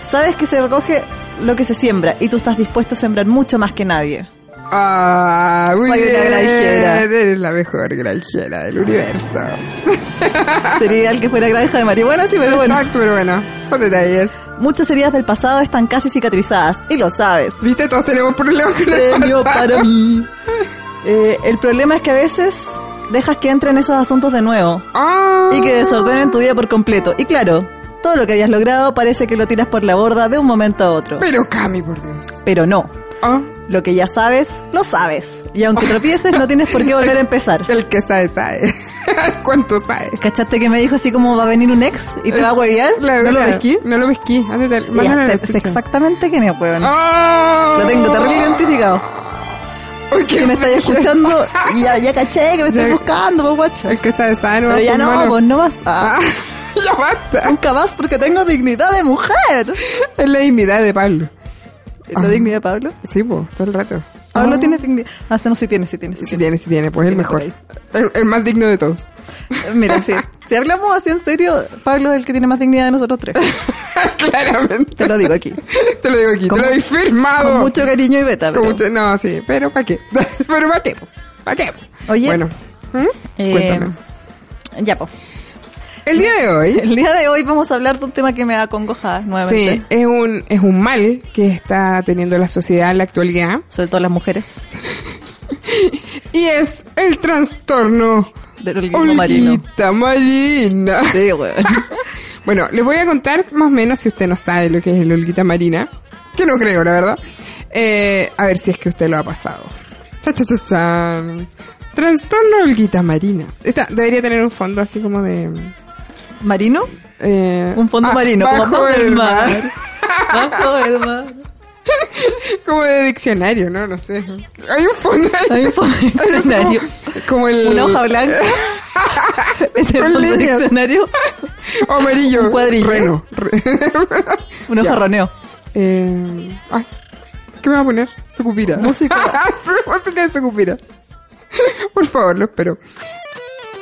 Sabes que se recoge lo que se siembra y tú estás dispuesto a sembrar mucho más que nadie. Ah, muy Soy una bien. granjera. Eres la mejor granjera del universo. Sería ideal que fuera granja de marihuana, sí, pero bueno. Exacto, pero bueno, son detalles. Muchas heridas del pasado están casi cicatrizadas, y lo sabes. ¿Viste? Todos tenemos problemas con el pasado. para mí. Eh, el problema es que a veces dejas que entren esos asuntos de nuevo Ah. y que desordenen tu vida por completo. Y claro, todo lo que habías logrado parece que lo tiras por la borda de un momento a otro. Pero Cami, por Dios. Pero no. Ah. Lo que ya sabes, lo sabes. Y aunque tropieces, no tienes por qué volver a empezar. El que sabe, sabe. ¿Cuánto sabe? ¿Cachaste que me dijo así como va a venir un ex y te va a huevear? ¿No lo pesquí? No lo pesquí. Chucha. exactamente quién es, weón. Ah. Lo tengo terrible identificado. Qué Si me estáis escuchando, y ya, ya caché que me estáis buscando, pues guacho. El que sabe, sabe. No Pero ya no, pues no más. Ah, Ah, ya basta. Nunca más porque tengo dignidad de mujer. Es la dignidad de Pablo. ¿La Ah. dignidad de Pablo? Sí, pues, todo el rato. Pablo Ah. tiene dignidad. Ah, no, sí tiene, sí tiene, sí Sí tiene. tiene, sí tiene. Pues el mejor. El, el más digno de todos. Mira, sí. Si hablamos así en serio, Pablo es el que tiene más dignidad de nosotros tres. Claramente. Te lo digo aquí. Te lo digo aquí. Con te lo doy firmado. Con mucho cariño y beta. Con pero- mucho- No, sí. Pero ¿para qué? pero ¿para qué? ¿Para qué? Oye. Bueno. ¿Mm? Eh, Cuéntame. Ya, pues. El día de hoy... El día de hoy vamos a hablar de un tema que me acongoja Sí, nuevamente. es un, es un mal que está teniendo la sociedad en la actualidad Sobre todo las mujeres. y es el trastorno Del organismo marino. Olguita marina. Sí, weón. Bueno, les voy a contar más o menos si usted no sabe lo que es el olguita marina, que no creo, la verdad. Eh, a ver si es que usted lo ha pasado. Cha, cha, cha, chan. Trastorno olguita marina. Esta debería tener un fondo así como de... ¿Marino? eh, Un fondo ah, marino, bajo como bajo el mar. mar. Bajo el mar. como de diccionario, ¿no? No sé. Hay un fondo. Hay un fondo de Hay como- diccionario. Como, el... Una hoja blanca. Es el fondo de diccionario. O amarillo. Un cuadrillo. Reno. Re- Un hojarroneo. Eh, ay, ¿qué me va a poner? Sucupira. Música. Música de Sucupira. Por favor, lo espero.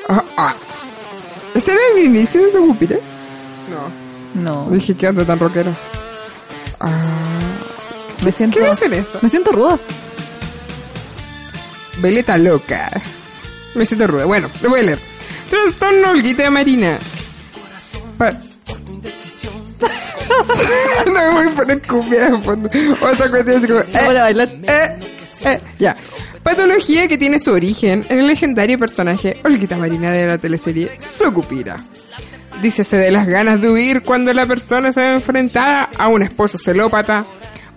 Ah, ah. ¿Ese era el inicio de Sucupira? No. No. Dije, ¿qué anda tan rockero? Ah, Me siento. ¿Qué dicen esto? Me siento ruda. Veleta loca. Me siento ruda. Bueno, lo voy a leer. Trastorno olguita marina. Pa- no me voy a poner cumbia en fondo. O esa cuestión así como... eh, Para bailar. Eh, eh, ya. Patología que tiene su origen en el legendario personaje Olguita Marina de la teleserie Sucupira. Dícese de las ganas de huir cuando la persona se ve enfrentada a un esposo celópata,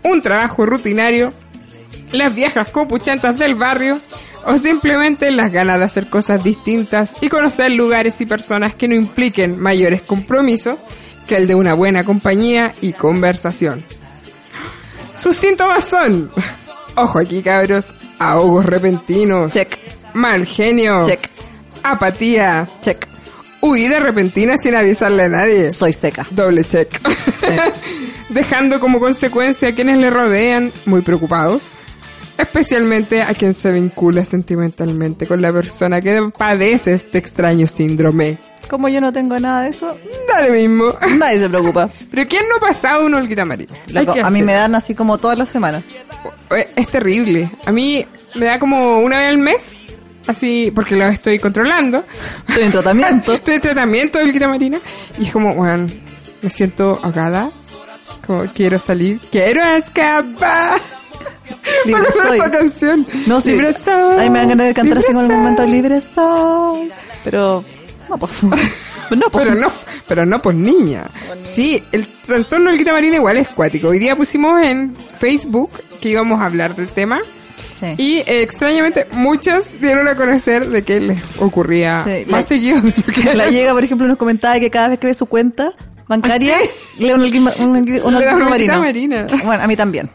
un trabajo rutinario, las viejas copuchantas del barrio o simplemente las ganas de hacer cosas distintas y conocer lugares y personas que no impliquen mayores compromisos que el de una buena compañía y conversación. Sus síntomas son, ojo aquí cabros, ahogos repentinos, Check. mal genio, Check. apatía, Check. huida repentina sin avisarle a nadie. Soy seca. Doble check. Dejando como consecuencia a quienes le rodean muy preocupados. Especialmente a quien se vincula sentimentalmente con la persona que padece este extraño síndrome. Como yo no tengo nada de eso, Dale mismo. nadie se preocupa. Pero ¿quién no ha pasado una olguita marina? Loco, a mí me dan así como todas las semanas. Eh, Es terrible. A mí me da como una vez al mes. Así, porque lo estoy controlando. Estoy en tratamiento. Estoy en tratamiento de olguita marina. Y es como, bueno, me siento ahogada. Como quiero salir. Quiero escapar. Libre soy. esa canción. No, sí. Libre soy. Ahí me dan ganas de cantar así el soy. momento libre soy. Pero, no, pues. No, pues. Pero no, pero no por niña. Sí, el trastorno del marina igual es cuático. Hoy día pusimos en Facebook que íbamos a hablar del tema. Sí. Y eh, extrañamente muchas dieron a conocer de que les ocurría Sí, más la- seguido de lo que La llega, por ejemplo, nos comentaba que cada vez que ve su cuenta bancaria, ¿Ah, le da un alguima- un algui- un Le da alguima una olguita marino. marina. Bueno, a mí también.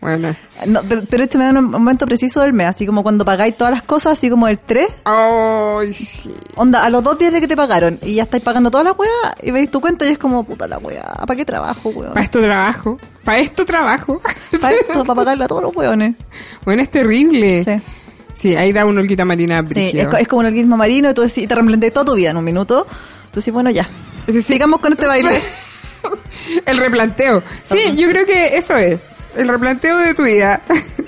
Bueno. No, pero, pero hecho me dan un momento preciso del mes, así como cuando pagáis todas las cosas, así como el 3, Ay, sí. onda, a los dos días de que te pagaron, y ya estáis pagando todas las weas, y veis tu cuenta y es como, puta la wea, ¿para qué trabajo, weón? Para esto trabajo. Para esto trabajo. Para esto, para pagarle a todos los weones. bueno, es terrible. Sí. Sí, ahí da una olguita marina Sí, es, co- es como un organismo marino y, tú y te replanteas toda tu vida en un minuto. Entonces, bueno, ya. Sigamos con este baile. El replanteo. Sí, yo creo que eso es. El replanteo de tu vida.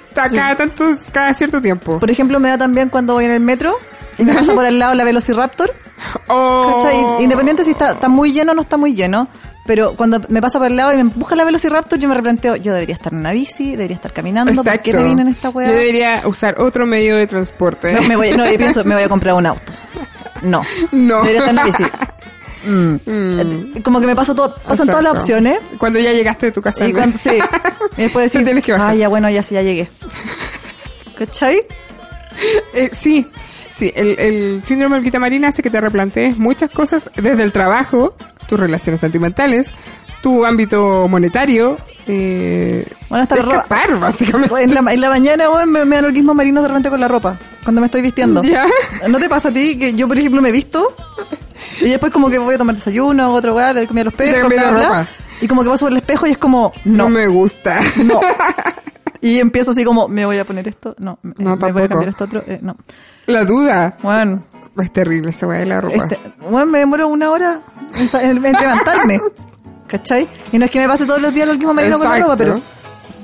Está cada tantos, cada cierto tiempo. Por ejemplo, me da también cuando voy en el metro y me pasa por al lado la Velociraptor Oh. Independiente si está, está muy lleno o no está muy lleno. Pero cuando me pasa por el lado y me empuja la Velociraptor, yo me replanteo, yo debería estar en una bici, debería estar caminando, ¿por qué me vine en esta Yo weá? debería usar otro medio de transporte. No, me voy, no, yo pienso, me voy a comprar un auto. No. No. Debería estar en una bici. Mm. Mm. Como que me paso todo, pasan todas las Exacto. opciones. Cuando ya llegaste de tu casa. Y cuando, sí. Y después decir, tienes que bajar. ah, ya bueno, ya sí, ya llegué. ¿Cachai? Eh, sí, sí, el, el síndrome de Olguita Marina hace que te replantees muchas cosas desde el trabajo, tus relaciones sentimentales, tu ámbito monetario, eh, Bueno, hasta la ropa. básicamente. En la, en la mañana, weón, me, me dan orgasmo marino de repente con la ropa. Cuando me estoy vistiendo. ¿Ya? ¿No te pasa a ti que yo, por ejemplo, me visto y después como que voy a tomar desayuno, otra weá, le doy comida a los perros, bla, bla, y como que paso por el espejo y es como, No, no, me gusta. no. Y empiezo así como, me voy a poner esto, no, No, me voy a tampoco. cambiar esto otro, eh, no. La duda. Bueno, Es terrible esa weá de la ropa. este, bueno, me demoro una hora en, levantarme, ¿cachai? Y no es que me pase todos los días el orgasmo marino con la ropa, pero,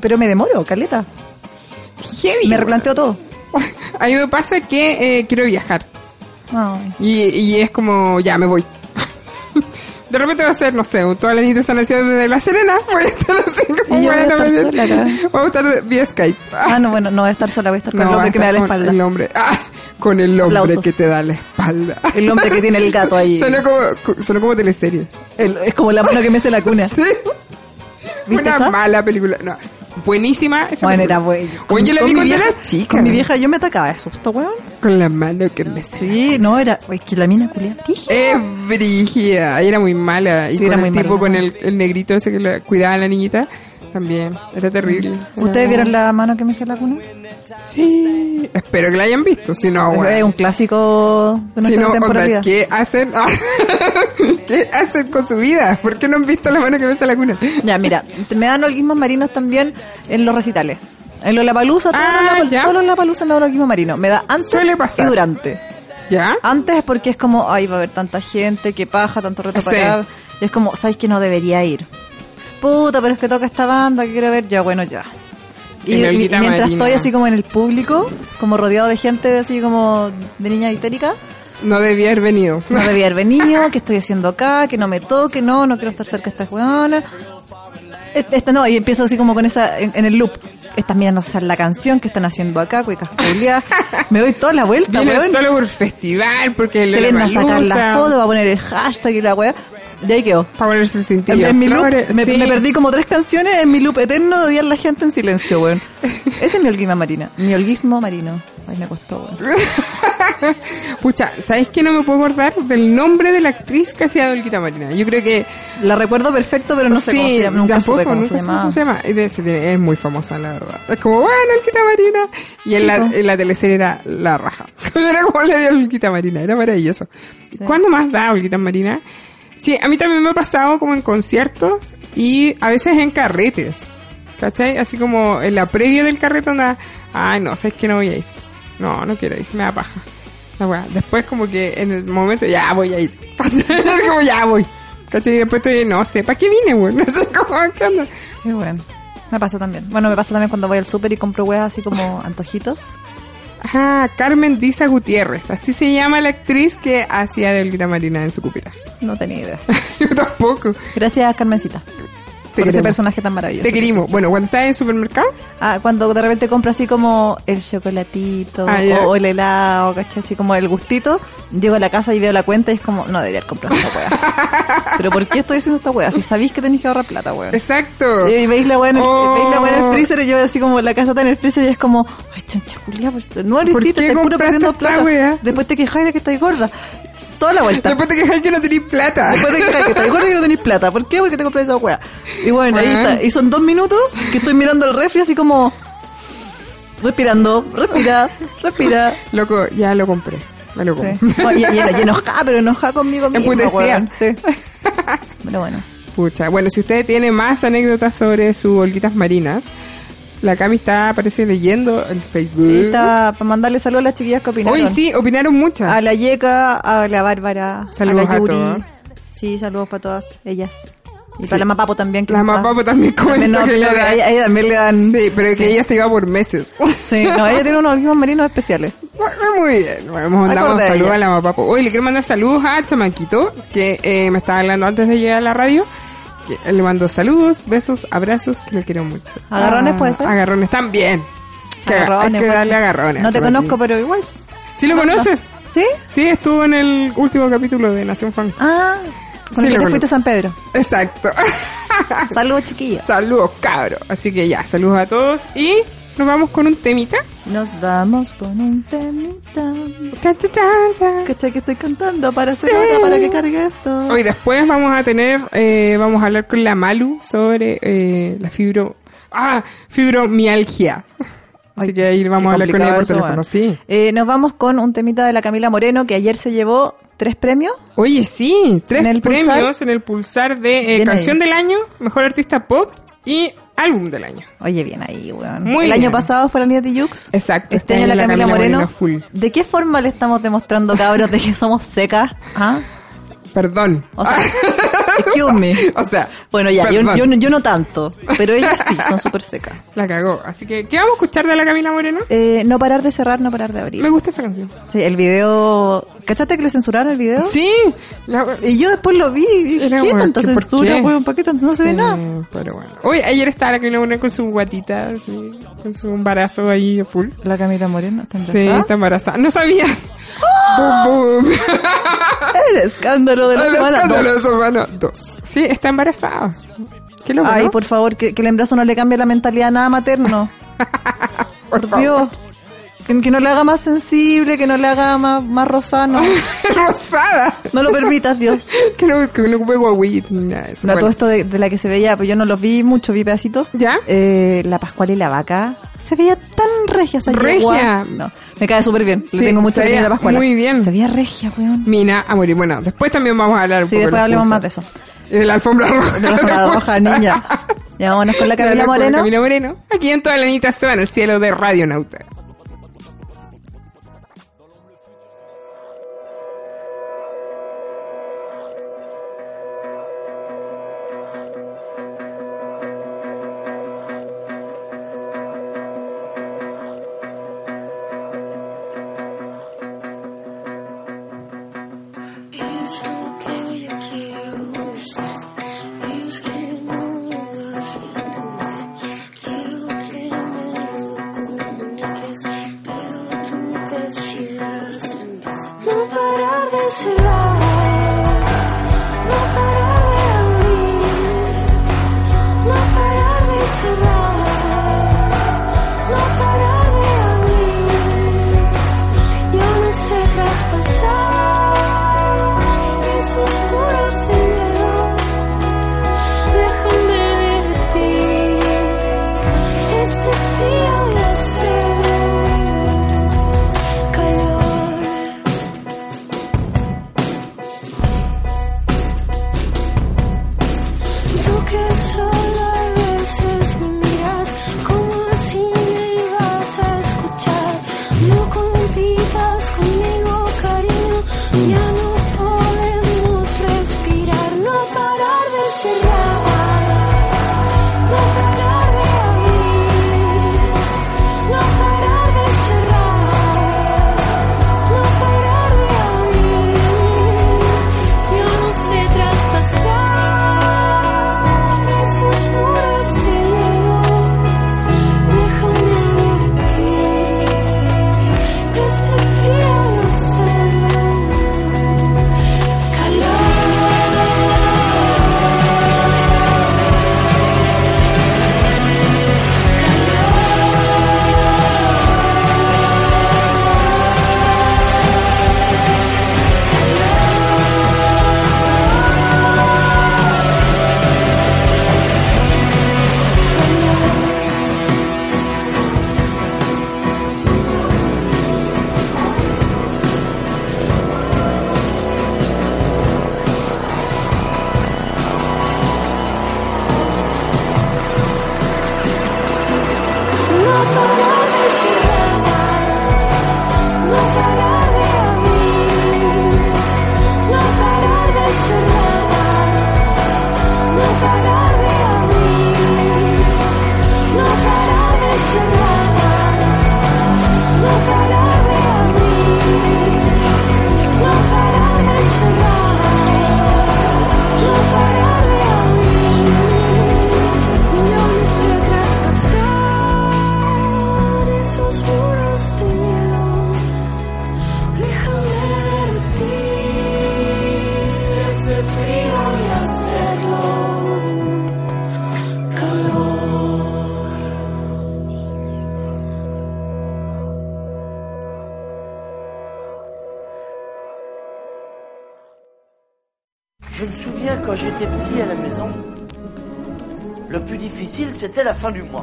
pero me demoro, caleta. Heavy. Me replanteo todo. A mí me pasa que eh, quiero viajar. Y, y es como, ya, me voy. De repente va a ser, no sé, todas las niñas están haciendo desde La Serena. Voy a estar así como, voy a estar voy a- sola estar vía Skype. Ah, no, bueno, no voy a estar sola, voy a estar con el hombre que me da la espalda. El hombre, ah, con el hombre Aplausos. que te da la espalda. El hombre que tiene el gato ahí. Suena como, suena como teleserie. El- es como la mano que me hace la cuna. Sí. ¿Viste Una esa? mala película. No, buenísima esa Bueno, película. era bueno. Bueno, yo la vi cuando era chica. Con mi vieja yo me atacaba de susto, weón. Con la mano que me... Sí, no, era... Es que la mina culia. Es brígida. Ella era muy mala. Y Sí, con era el muy tipo, mala. con el, el negrito ese que le cuidaba a la niñita, también. Era terrible. ¿Ustedes vieron la mano que me hace la cuna? Sí. Espero que la hayan visto. Si no, Es bueno. un clásico de Si nuestra no, onda, temporalidad. ¿qué hacen? ¿Qué hacen con su vida? ¿Por qué no han visto la mano que me hace la cuna? Ya, mira, me dan orgasmos marinos también en los recitales. En los Lapalusa, todos, Ah, los todos los Lapalusa me dan orgasmo marino. Me da antes Suele pasar. y durante. ¿Ya? Antes es porque es como, ay, va a haber tanta gente, que paja, tanto reto Sí. para acá. Y es como, ¿sabes que no debería ir? Puta, pero es que toca esta banda, que quiero ver, ya bueno, ya. Y, mientras Marina. estoy así como en el público, como rodeado de gente así como de niña histérica, No debía haber venido. no debía haber venido, ¿qué estoy haciendo acá? Que no me toque, no, no quiero estar cerca de estas weonas. Este, este no, y empiezo así como con esa, en, en el loop. Estas miras no saben la canción que están haciendo acá, cuicas culiadas. Me doy toda la vuelta, Viene solo por festival, porque Se le vienen a sacar la foto, va a poner el hashtag y la weá. Y ahí quedó. Para ponerse el En, cintillo. en mi loop, Flores, me, sí. me perdí como tres canciones en mi loop eterno de odiar a la gente en silencio, weón. Ese es mi olguismo marina. Mi olguismo marino. Ay, me costó, weón. Pucha, ¿sabes qué no me puedo acordar del nombre de la actriz que hacía Dolquita Marina? Yo creo que La recuerdo perfecto, pero no sé cómo se llama. Nunca tampoco, supe cómo nunca se supe llamaba. cómo se llama. De- Es muy famosa, la verdad. Es como, bueno, Olquita Marina. Y en, Sí, la, po. en la teleserie era La Raja. era como le dio Olquita Marina, era maravilloso. ¿Cuándo más da Olquita Marina? Sí, a mí también me ha pasado como en conciertos y a veces en carretes. ¿Cachai? Así como en la previa del carrete anda, ay no, sabes que no voy a ir. No, no quiero ir, me da paja. La weá. Después como que en el momento ya voy a ir. ¿Cachai? como ya voy. ¿Cachai? Y después estoy, no sé, ¿para qué vine, güey? No sé cómo, ¿qué onda? Sí, bueno. Me pasa también. Bueno, me pasa también cuando voy al súper y compro weas así como antojitos. Ah, Carmen Diza Gutiérrez. Así se llama la actriz que hacía de Olguita Marina en su cupita. No tenía idea. Yo tampoco. Gracias, Carmencita. Por ese personaje tan maravilloso. Te querimos. Bueno, cuando estás en el supermercado, Ah, cuando de repente compro así como el chocolatito Ah, o, el helado, ¿cachai? Así como el gustito, llego a la casa y veo la cuenta y es como, no debería haber comprado esta wea. Pero ¿por qué estoy haciendo esta wea? Si sabéis que tenéis que ahorrar plata, weón. exacto. Y veis la wea en el, Oh. veis la wea en el freezer y yo así como la casa está en el freezer y es como, ay, chancha Julia, no ¿Por Aristita, qué te compraste perdiendo plata. wea? Después te quejáis de que estáis gorda. Toda la vuelta. Después te quejas que no tenés plata. Después te quejas que gorda y que no tenéis plata. ¿Por qué? Porque te compré esa wea. Y bueno, ahí está. Y son dos minutos que estoy mirando el refri así como respirando, respira, respira. Loco, ya lo compré. Me lo Sí. compré. No, y, y, y enojada, pero enojada conmigo misma, Emputecida. weón. Sí. Pero bueno. Pucha. Bueno, si usted tiene más anécdotas sobre sus olguitas marinas, la Cami está, parece, leyendo en Facebook. Sí, está para mandarle saludos a las chiquillas que opinaron. Hoy sí, opinaron muchas. A la Yeca, a la Bárbara, Saludos a la a Yuri. todas. Sí, saludos para todas ellas. Y Sí. para la Mapapo también. Que La está- Mapapo también no, que pero ella da- a ella, a ella también le dan... Sí, pero que ella se iba por meses. Sí, no, ella tiene unos organismos marinos especiales. Me muy bien. Bueno, hemos mandado un Acordé de saludo ella. a la mapapo. Hoy le quiero mandar saludos a Chamaquito, que eh, me estaba hablando antes de llegar a la radio. Que le mando saludos, besos, abrazos, que lo quiero mucho. ¿Agarrones puede ser? Agarrones también. Que Agarrones, hay que darle agarrones. No te conozco, pero igual. ¿Sí lo conoces? ¿Sí? Sí, estuvo en el último capítulo de Nación Fan. Ah, con Sí, el que te fuiste a San Pedro. Exacto. Saludos, chiquillas. saludos, cabros. Así que ya, saludos a todos. Y nos vamos con un temita. Nos vamos con un temita. ¿Cachai que estoy cantando para hacer Sí. otra, para que cargue esto? Hoy después vamos a tener, eh, vamos a hablar con la Malu sobre eh, la fibro, ah, fibromialgia. Así Ay, que ahí vamos a hablar con ella por eso, teléfono, bueno. sí. Eh, nos vamos con un temita de la Camila Moreno que ayer se llevó tres premios. Oye, sí, tres ¿En premios Pulsar? en el pulsar de eh, canción ahí. del año, mejor artista pop y álbum del año. Oye, bien ahí, weón. Muy El bien. año pasado fue la Nina Yux. Exacto, Este año la, Camila, Moreno. full. ¿De qué forma le estamos demostrando, cabros, de que somos secas? ¿Ah? Perdón. O sea, excuse me. o sea, Bueno, ya, yo, yo, no- yo no tanto, pero ellas sí, son súper secas. La cagó. Así que, ¿qué vamos a escuchar de la Camila Moreno? Eh, no parar de cerrar, no parar de abrir. Me gusta esa canción. Sí, el video... ¿Cachaste que le censuraron el video? Sí. la- Y yo después lo vi y dije, Era ¿qué tanta ¿qué, por censura, weón? ¿Para qué tanto? No se ve Sí, nada. Pero bueno. Hoy, ayer estaba la Camila con su guatita, así, con su embarazo ahí full. La Camila Moreno está Sí, embarazada. está embarazada. ¿No sabías? Boom, boom. El escándalo de la El semana escándalo dos. de semana dos. Sí, está embarazada. ¿Qué loco, Ay, no? por favor, que, que el embarazo no le cambie la mentalidad a nada materno. por favor. Dios. Que, que no le haga más sensible, que no le haga más, más rosano. Rosada. No lo permitas, Dios. que no, que no ocupe guaguit ni nada de eso. No, Bueno. todo esto de, de la que se veía, pues yo no los vi mucho, vi pedacitos. ¿Ya? Eh, la Pascual y la Vaca. Se veía tan regia esa Regia. No, me cae súper bien. Sí, Le tengo mucha cariño a la Pascual. muy bien. Se veía regia, weón. Mina a morir. Bueno, después también vamos a hablar un Sí, poco después los hablemos más de eso. De la alfombra roja. De la alfombra roja, niña. Ya vámonos con la Camila Moreno. Camila Moreno. Aquí en toda la niñita se va en el cielo de Radio Nauta. C'était la fin du mois.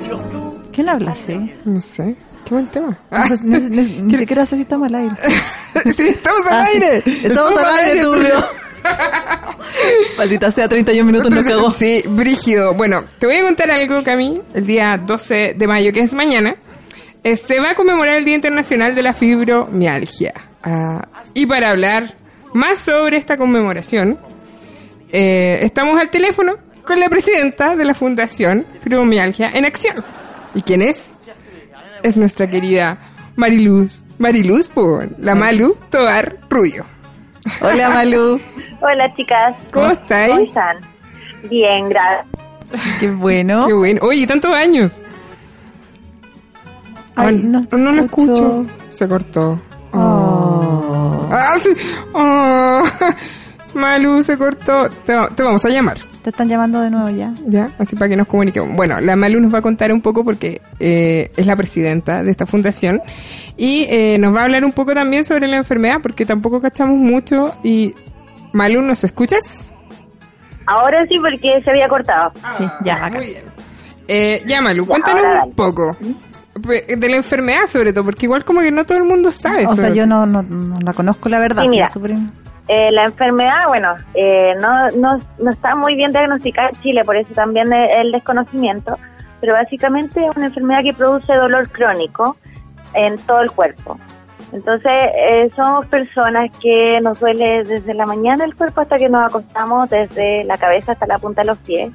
Surtout. ¿Quién habla así? No sé. Qué buen tema. No sé- no sé- ni, siquiera sé si estamos al aire. sí, estamos al Ah, sí. aire. Estamos al aire, Tulio. Maldita sea, 31 minutos no cagó. Sí, brígido. Bueno, te voy a contar algo que a mí, el día 12 de mayo, que es mañana, eh, se va a conmemorar el Día Internacional de la Fibromialgia. Ah, y para hablar más sobre esta conmemoración, eh, estamos al teléfono con la presidenta de la Fundación Fibromialgia en Acción. ¿Y quién es? Es nuestra querida Mariluz, Mariluz, por la Malu Tobar Rubio. Hola, Malu. Hola chicas. ¿Cómo estáis? ¿Cómo están? Bien, gracias. Qué bueno. Qué bueno. Oye, tantos años. Ay, Ah, no no, lo escucho. escucho. Se cortó. Oh. Ah, sí. Oh. Malu se cortó. Te, te vamos a llamar. Te están llamando de nuevo ya. Ya, así para que nos comuniquemos. Bueno, la Malu nos va a contar un poco porque eh, es la presidenta de esta fundación y eh, nos va a hablar un poco también sobre la enfermedad porque tampoco cachamos mucho y Malu, ¿nos escuchas? Ahora sí porque se había cortado. Sí, ya, acá. Muy bien. Eh, ya Malu, cuéntanos un poco de la enfermedad sobre todo porque igual como que no todo el mundo sabe. O sea, yo no, no, no la conozco la verdad. Sí, mira. Eh, la enfermedad, bueno, eh, no, no, no está muy bien diagnosticada en Chile, por eso también el, desconocimiento, pero básicamente es una enfermedad que produce dolor crónico en todo el cuerpo. Entonces, eh, somos personas que nos duele desde la mañana el cuerpo hasta que nos acostamos, desde la cabeza hasta la punta de los pies.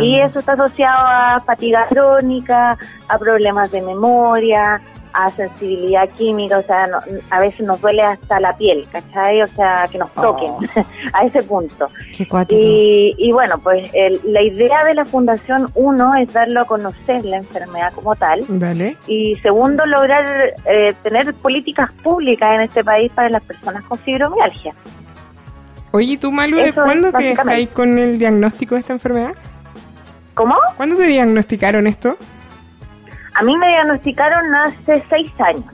Y eso está asociado a fatiga crónica, a problemas de memoria, a sensibilidad química, o sea, no- a veces nos duele hasta la piel, ¿cachai? O sea, que nos toquen a ese punto. Qué. Y, y bueno, pues el- la idea de la Fundación, uno, es darlo a conocer la enfermedad como tal, Dale. y segundo, lograr eh, tener políticas públicas en este país para las personas con fibromialgia. Oye, ¿y tú, Malu, de es, cuándo que básicamente. estáis con el diagnóstico de esta enfermedad? ¿Cómo? ¿Cuándo te diagnosticaron esto? A mí me diagnosticaron hace seis años.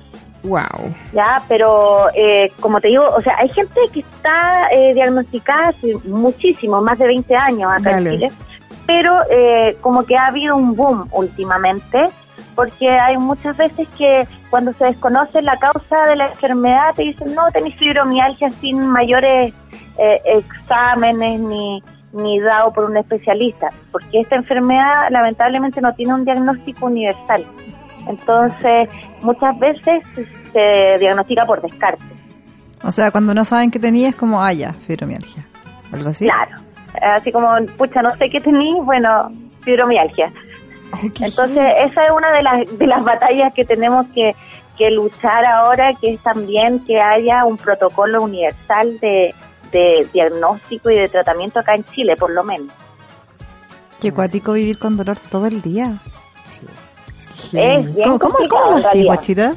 Wow. Ya, pero eh, como te digo, o sea, hay gente que está eh, diagnosticada hace muchísimo, más de 20 años acá Dale. en Chile, pero eh, como que ha habido un boom últimamente, porque hay muchas veces que cuando se desconoce la causa de la enfermedad te dicen, no, tenés fibromialgia sin mayores eh, exámenes ni, ni dado por un especialista, porque esta enfermedad lamentablemente no tiene un diagnóstico universal. Entonces, muchas veces se diagnostica por descarte. O sea, cuando no saben qué tenía es como, ah, ya, fibromialgia. Algo así. Claro. Así como, pucha, no sé qué tenís, bueno, fibromialgia. Entonces, esa es una de las, de las batallas que tenemos que, que luchar ahora, que es también que haya un protocolo universal de, de diagnóstico y de tratamiento acá en Chile, por lo menos. Qué cuático vivir con dolor todo el día. Es bien ¿Cómo, cómo, lo hacís, guachita?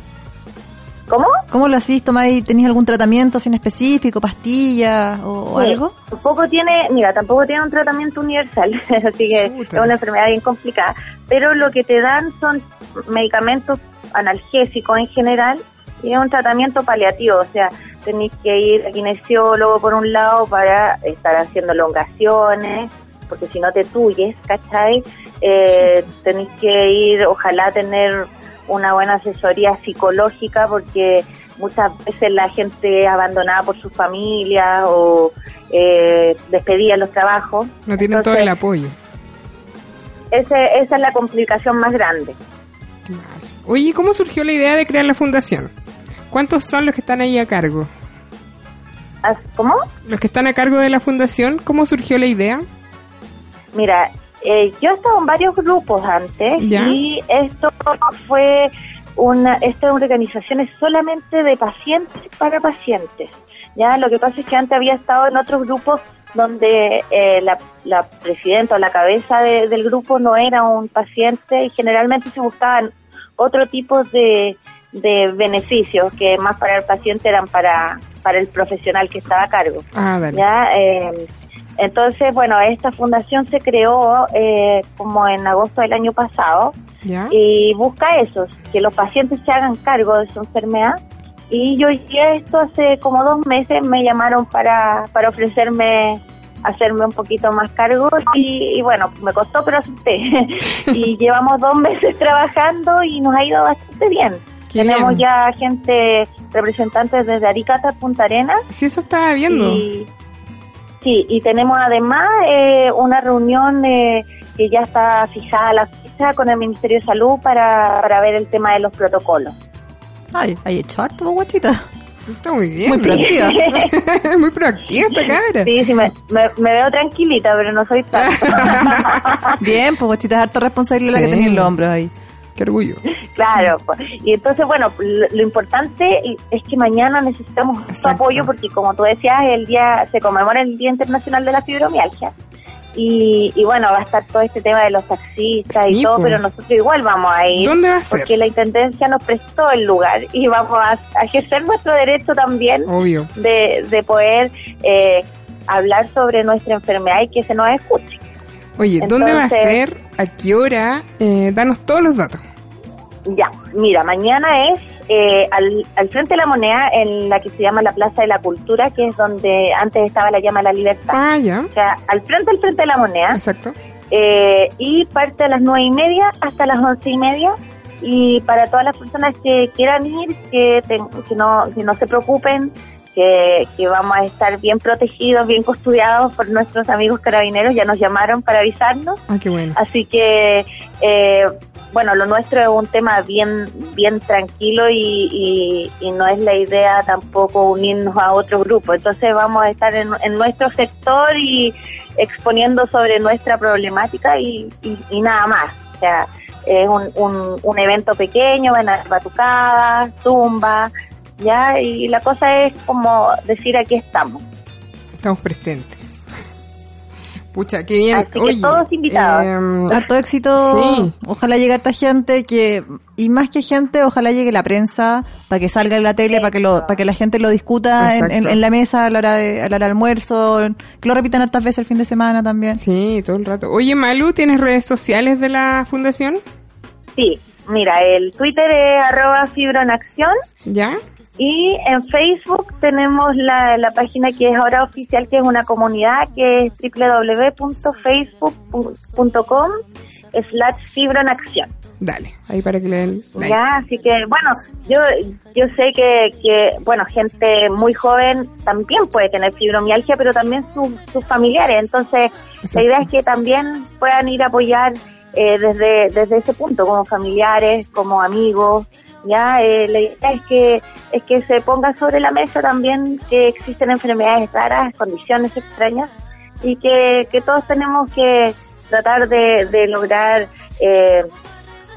¿Cómo? ¿Cómo lo hacís? ¿Tomáis, tenéis algún tratamiento en específico, pastillas o, o Sí, algo? Tampoco tiene, mira, tampoco tiene un tratamiento universal, así que Chuta. es una enfermedad bien complicada. Pero lo que te dan son medicamentos analgésicos en general y es un tratamiento paliativo, o sea, tenéis que ir al kinesiólogo por un lado para estar haciendo elongaciones, porque si no te tuyes, ¿cachai? Eh, tenéis que ir, ojalá tener una buena asesoría psicológica porque muchas veces la gente es abandonada por sus familias o eh, despedida en los trabajos. No tienen todo el apoyo. ese- esa es la complicación más grande. Oye, ¿y ¿cómo surgió la idea de crear la fundación? ¿Cuántos son los que están ahí a cargo? As- ¿Cómo? Los que están a cargo de la fundación, ¿cómo surgió la idea? Mira, eh, yo he estado en varios grupos antes ¿Ya? y esto fue una, esta organización es solamente de pacientes para pacientes. Ya, lo que pasa es que antes había estado en otros grupos donde eh, la, la presidenta o la cabeza de- del grupo no era un paciente y generalmente se buscaban otro tipo de, de beneficios que más para el paciente eran para, para el profesional que estaba a cargo. Ah. ¿ya? Eh, entonces, bueno, esta fundación se creó eh, como en agosto del año pasado ¿Ya? y busca eso, que los pacientes se hagan cargo de su enfermedad Y yo llegué a esto hace como dos meses, me llamaron para, para ofrecerme hacerme un poquito más cargo y, y bueno, me costó pero acepté. y llevamos dos meses trabajando y nos ha ido bastante bien. Qué Tenemos bien. ya gente, representantes desde Arica hasta Punta Arenas. Sí, eso estaba viendo. Y, sí, y tenemos además eh, una reunión eh, que ya está fijada la fecha con el Ministerio de Salud para, para ver el tema de los protocolos. Ay, hay hecho harto, guachita. Está muy bien. Muy proactiva. muy proactiva esta cabra. Sí, sí, me, me, me veo tranquilita, pero no soy tan. Bien, pues guachita, es harta responsabilidad la que en los hombros ahí. Qué orgullo. claro, pues. y entonces, bueno, lo, lo importante es que mañana necesitamos tu Exacto. apoyo porque, como tú decías, el día se conmemora el Día Internacional de la Fibromialgia. Y, y bueno, va a estar todo este tema de los taxistas Sí, y todo, po. pero nosotros igual vamos a ir. ¿Dónde va a ser? Porque la Intendencia nos prestó el lugar y vamos a, a ejercer nuestro derecho también Obvio. de, de poder eh, hablar sobre nuestra enfermedad y que se nos escuche. Oye, ¿dónde va a ser? ¿A qué hora? Eh, danos todos los datos. Ya, mira, mañana es eh, al, al frente de la moneda en la que se llama la Plaza de la Cultura, que es donde antes estaba la llama de la libertad. Ah, ya. O sea, al frente, al frente de la moneda. Exacto. eh, y parte a las nueve y media hasta las once y media. Y para todas las personas que quieran ir, que, ten- que, no, que no se preocupen, que, que vamos a estar bien protegidos, bien custodiados por nuestros amigos carabineros. Ya nos llamaron para avisarnos. Ah, qué bueno. Así que, eh, bueno, lo nuestro es un tema bien bien tranquilo y, y, y no es la idea tampoco unirnos a otro grupo. Entonces vamos a estar en, en nuestro sector y exponiendo sobre nuestra problemática y, nada más. O sea, es un, un, un evento pequeño, van a batucadas, zumba, ¿ya? Y la cosa es como decir aquí estamos. Estamos presentes. Pucha, qué bien. Así que Oye, todos invitados. em, Harto éxito. Sí. Ojalá llegue harta gente que y más que gente, ojalá llegue la prensa para que salga en la tele, para que lo para que la gente lo discuta en, en- Exacto. en la mesa a la hora de a la hora del almuerzo, que lo repitan hartas veces el fin de semana también. sí, todo el rato. Oye, Malu, ¿tienes redes sociales de la fundación? Sí, mira, el Twitter es arroba fibra en acción ¿Ya? Y en Facebook tenemos la, la página que es ahora oficial, que es una comunidad, que es www.facebook.com slash fibra en acción. Dale, ahí para que le den like. Ya, así que bueno, yo yo sé que, que bueno, gente muy joven también puede tener fibromialgia, pero también sus, sus familiares. Entonces, Exacto. la idea es que también puedan ir a apoyar eh, desde desde ese punto, como familiares, como amigos. Ya, eh, la idea es que es que se ponga sobre la mesa también que existen enfermedades raras, condiciones extrañas y que, que todos tenemos que tratar de, de lograr eh,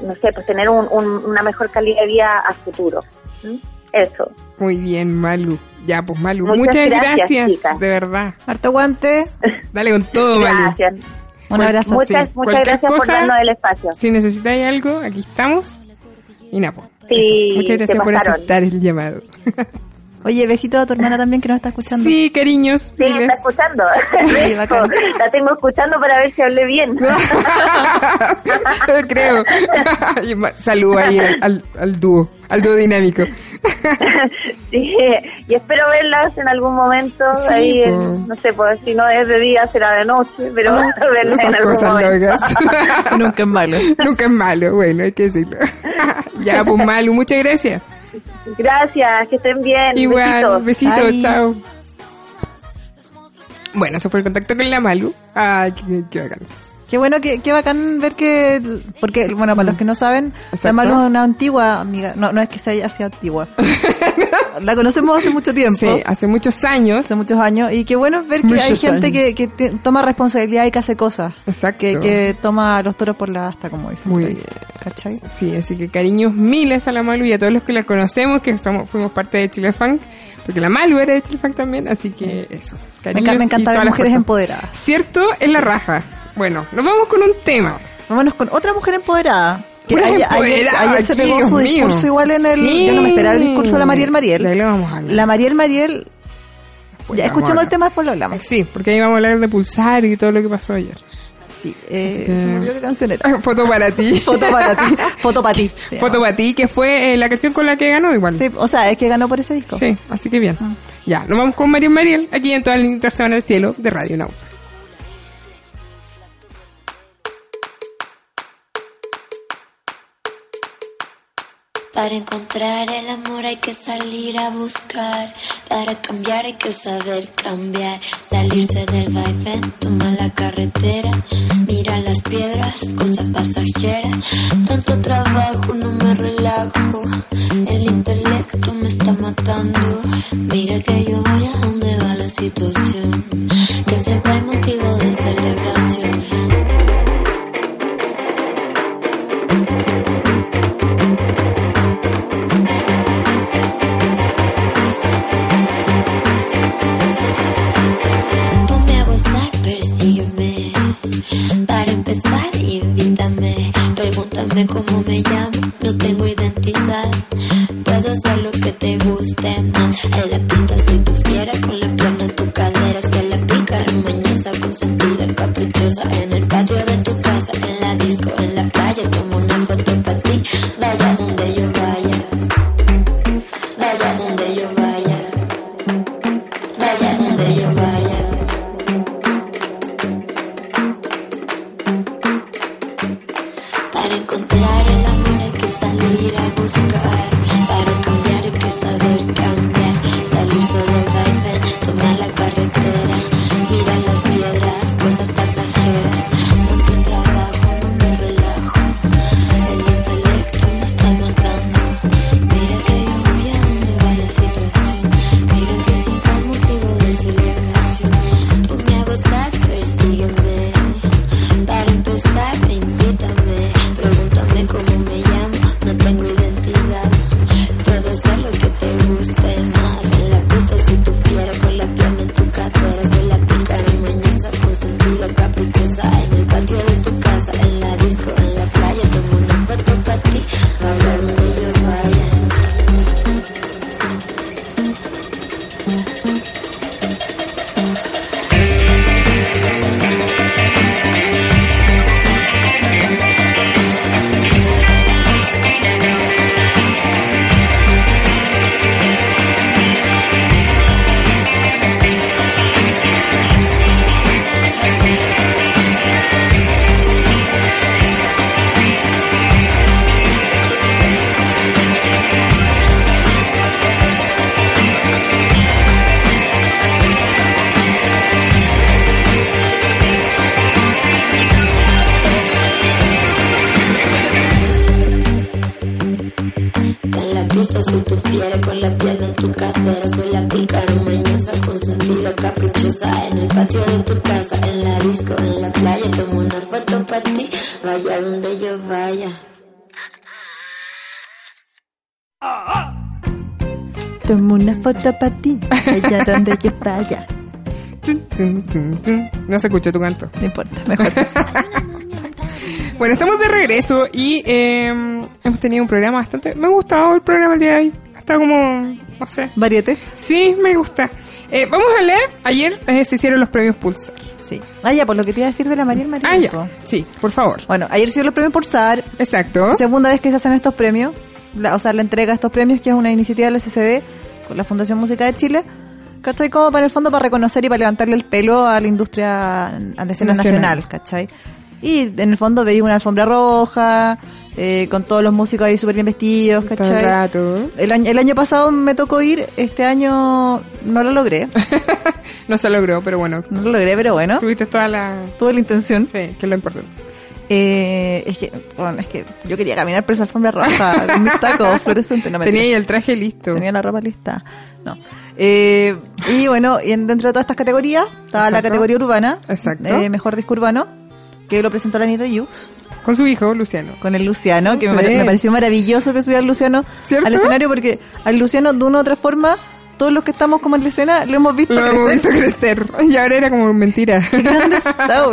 no sé, pues tener un- un- una mejor calidad de vida a futuro. ¿Mm? Eso. Muy bien, Malu. Ya, pues Malu, muchas, Muchas gracias, gracias, de verdad. Harto guante. Dale con todo, Malu. Gracias. Un abrazo. muchas- Muchas, Sí, muchas gracias por cosa- darnos el espacio. Si necesitáis algo, aquí estamos. Y nada, pues. Sí. Muchas gracias por aceptar el llamado. Oye, besito a tu hermana también que nos está escuchando. Sí, cariños. Sí, está escuchando. Sí, bacán. la tengo escuchando para ver si hablé bien. Creo. Y ma- Saludo ahí al, al, al dúo, al dúo dinámico. sí, y espero verlas en algún momento. Sí, ahí, en- no sé, pues si no es de día, será de noche, pero verlas en algún cosas momento. locas. Nunca es malo. Nunca es malo, bueno, hay que decirlo. ya, pues Malu, muchas gracias. Gracias, que estén bien. Igual, Besitos. besitos, chao. Bueno, eso fue el contacto con la Malu. Ay, qué, qué bacán. Qué bueno, qué, qué bacán ver que, porque, bueno, para los que no saben, Exacto. la Malu es una antigua amiga, no, no es que sea así antigua. la conocemos hace mucho tiempo, Sí, hace muchos años. hace muchos años, y qué bueno ver que hay gente años. que, que te- toma responsabilidad y que hace cosas. Exacto. Que, que toma los toros por la asta, como dicen. Muy bien. ¿Cachai? Sí, así que cariños miles a la Malu y a todos los que la conocemos, que somos, fuimos parte de Chile Funk, porque la Malu era de Chile Funk también, así que eso. Me, Cariños me encanta ver mujeres empoderadas. Cierto, es la raja. Bueno, nos vamos con un tema. Vámonos con otra mujer empoderada. Que ayer, ayer- empoderadas ayer se pegó Dios su mío. discurso igual en el... Sí. Yo no me esperaba el discurso de la Mariel Mariel. lo vamos a. La Mariel Mariel... Pues ya escuchemos el tema, después lo hablamos. Sí, porque ahí vamos a hablar de pulsar y todo lo que pasó ayer. Sí, eh, que- se me olvidó qué canción era. Foto para ti. Foto para ti. Foto para ti. Foto para ti, que fue eh, la canción con la que ganó igual. Sí, o sea, es que ganó por ese disco. Sí, así que bien. Ah. Ya, nos vamos con Mariel Mariel, aquí en niñitas se van al cielo de Radio Nauta. Para encontrar el amor hay que salir a buscar. Para cambiar hay que saber cambiar. Salirse del vaivén, toma la carretera. Mira las piedras, cosa pasajera. Tanto trabajo, no me relajo. El intelecto me está matando. Mira que yo voy a donde va la situación. Que siempre hay motivo de Pregúntame cómo me llamo, no tengo identidad. Puedo hacer lo que te guste más. En la pista soy tu fiera, con la pierna en tu cadera. Se la pica, mañosa, consentida, caprichosa. Para ti, allá donde yo vaya. No se escucha tu canto. No importa, mejor. Bueno, estamos de regreso y eh, hemos tenido un programa bastante... Me ha gustado el programa el día de hoy. Está como... No sé. Variete. Sí, me gusta. Eh, vamos a leer. Ayer eh, se hicieron los premios Pulsar. Sí. Ah, ya, por lo que te iba a decir de la Mariel Mariel. Ah, ya. Sí, por favor. Bueno, ayer se dio los premios Pulsar. Exacto. Segunda vez que se hacen estos premios. La- o sea, la entrega de estos premios, que es una iniciativa del SCD con la Fundación Música de Chile. ¿Cachai? Como para el fondo para reconocer y para levantarle el pelo a la industria, a la escena Nacional. nacional, ¿cachai? Y en el fondo veía una alfombra roja, eh, con todos los músicos ahí súper bien vestidos, ¿cachai? rato. El año, el año pasado me tocó ir, este año no lo logré. No se logró, pero bueno. No lo logré, pero bueno, Tuviste toda la... tuve la intención. Sí, que es lo importante. Eh, es que, bueno, es que yo quería caminar por esa alfombra roja con mis tacos fluorescentes. No, Tenía ahí el traje listo. Tenía la ropa lista. No. Eh, y bueno, y en- dentro de todas estas categorías estaba la categoría urbana. Exacto. eh, mejor disco urbano. Que lo presentó la Anita Yux Con su hijo, Luciano. con el Luciano. Que me, me pareció maravilloso que subiera el Luciano ¿Cierto? al escenario porque al Luciano de una u otra forma, todos los que estamos como en la escena lo hemos visto Lo hemos crecer. visto crecer. Y ahora era como mentira. Qué grande está.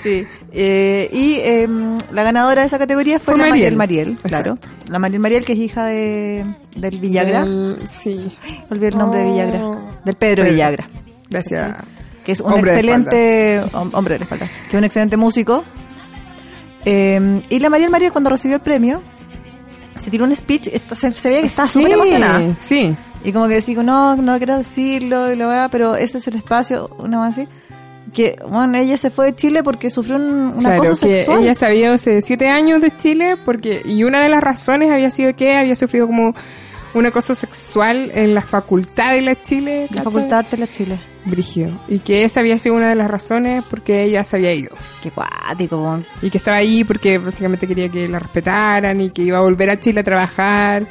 Sí. Eh, y em, la ganadora de esa categoría fue, Fue la Mariel. Mariel claro. La Mariel Mariel, que es hija de del Villagra. Del- sí. Olvidé el nombre de Villagra. Oh. Del Pedro Pedro. Villagra. Gracias. que es un Hombre excelente hom- hombre de la espalda, que es un excelente músico. Eh, y la Mariel Mariel cuando recibió el premio se tiró un speech, se, se veía que estaba Sí, súper emocionada. Sí. Y como que decía, no, no quiero decirlo, y lo vea, pero ese es el espacio, una más así. Que, bueno, ella se fue de Chile porque sufrió un, un Claro, acoso que sexual. ella sabía hace siete años de Chile porque y una de las razones había sido que había sufrido como un acoso sexual en la facultad de la Chile. La. Facultad de Arte de la Chile. Brígido. Y que esa había sido una de las razones porque ella se había ido. Qué cuático. Y que estaba ahí porque básicamente quería que la respetaran y que iba a volver a Chile a trabajar.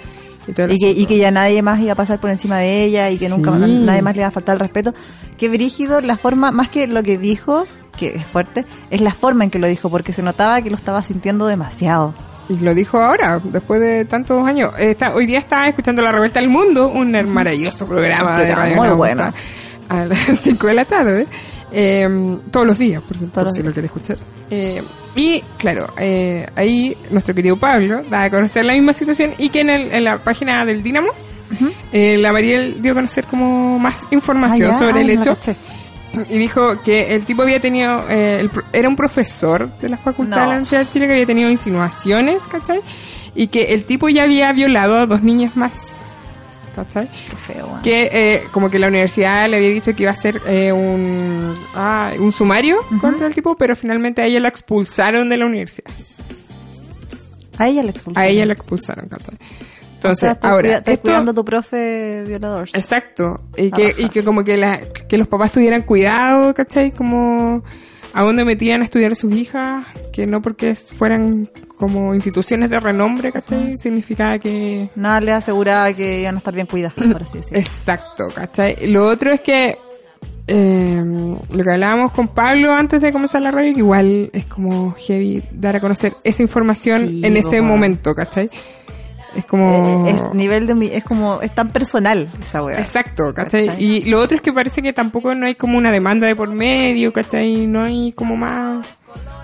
Y, Y que, y que ya nadie más iba a pasar por encima de ella y que nunca Sí. nadie más le iba a faltar el respeto. Qué brígido la forma, más que lo que dijo, que es fuerte, es la forma en que lo dijo, porque se notaba que lo estaba sintiendo demasiado. Y lo dijo ahora, después de tantos años. Está, hoy día estaba escuchando La Revuelta del Mundo, un maravilloso programa de radio muy bueno. a las 5 de la tarde. Eh, todos los días, por, por los si lo días. quiere escuchar. Eh, y claro, eh, ahí nuestro querido Pablo da a conocer la misma situación y que en, el- en la página del Dinamo, eh, la Mariel dio a conocer como más información Ah, sobre ay, el no hecho. Y dijo que el tipo había tenido, eh, el era un profesor de la facultad de No. la Universidad de Chile que había tenido insinuaciones, ¿cachai? Y que el tipo ya había violado a dos niñas más, ¿cachai? Qué feo. Que eh, como que la universidad le había dicho que iba a hacer eh, un, ah, un sumario contra el tipo, pero finalmente a ella la expulsaron de la universidad. A ella la expulsaron. A ella la expulsaron, ¿cachai? Entonces, O sea, estás ahora, cuida- estás esto- cuidando a tu profe violador. Exacto. Y que, y que como que, la, que los papás tuvieran cuidado, ¿cachai? Como a dónde metían a estudiar a sus hijas, que no porque fueran como instituciones de renombre, ¿cachai? Significaba que... Nada le aseguraba que iban a estar bien cuidadas, por así decirlo. Exacto, ¿cachai? Lo otro es que eh, lo que hablábamos con Pablo antes de comenzar la radio, que igual es como heavy dar a conocer esa información Sí, en ese momento, ¿cachai? Es como... Eh, es nivel de mi- es como es tan personal esa weá. Exacto, ¿cachai? ¿Cachai? Y lo otro es que parece que tampoco no hay como una demanda de por medio, ¿cachai? No hay como más,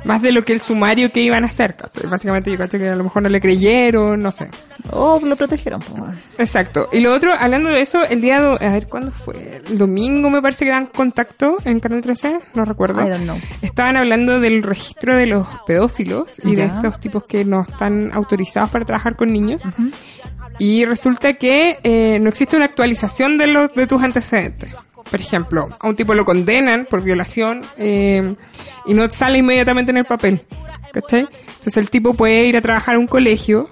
más de lo que el sumario que iban a hacer. Básicamente yo cacho que a lo mejor no le creyeron, no sé. Oh, lo protegieron, weón. Exacto. Y lo otro, hablando de eso, el día, do- a ver, ¿cuándo fue? El domingo me parece que dan contacto en Canal 13, no recuerdo. I don't know. Estaban hablando del registro de los pedófilos y de estos tipos que no están autorizados para trabajar con niños. Y resulta que eh, no existe una actualización de, los, de tus antecedentes. Por ejemplo, a un tipo lo condenan por violación eh, y no sale inmediatamente en el papel. ¿Cachai? Entonces el tipo puede ir a trabajar a un colegio,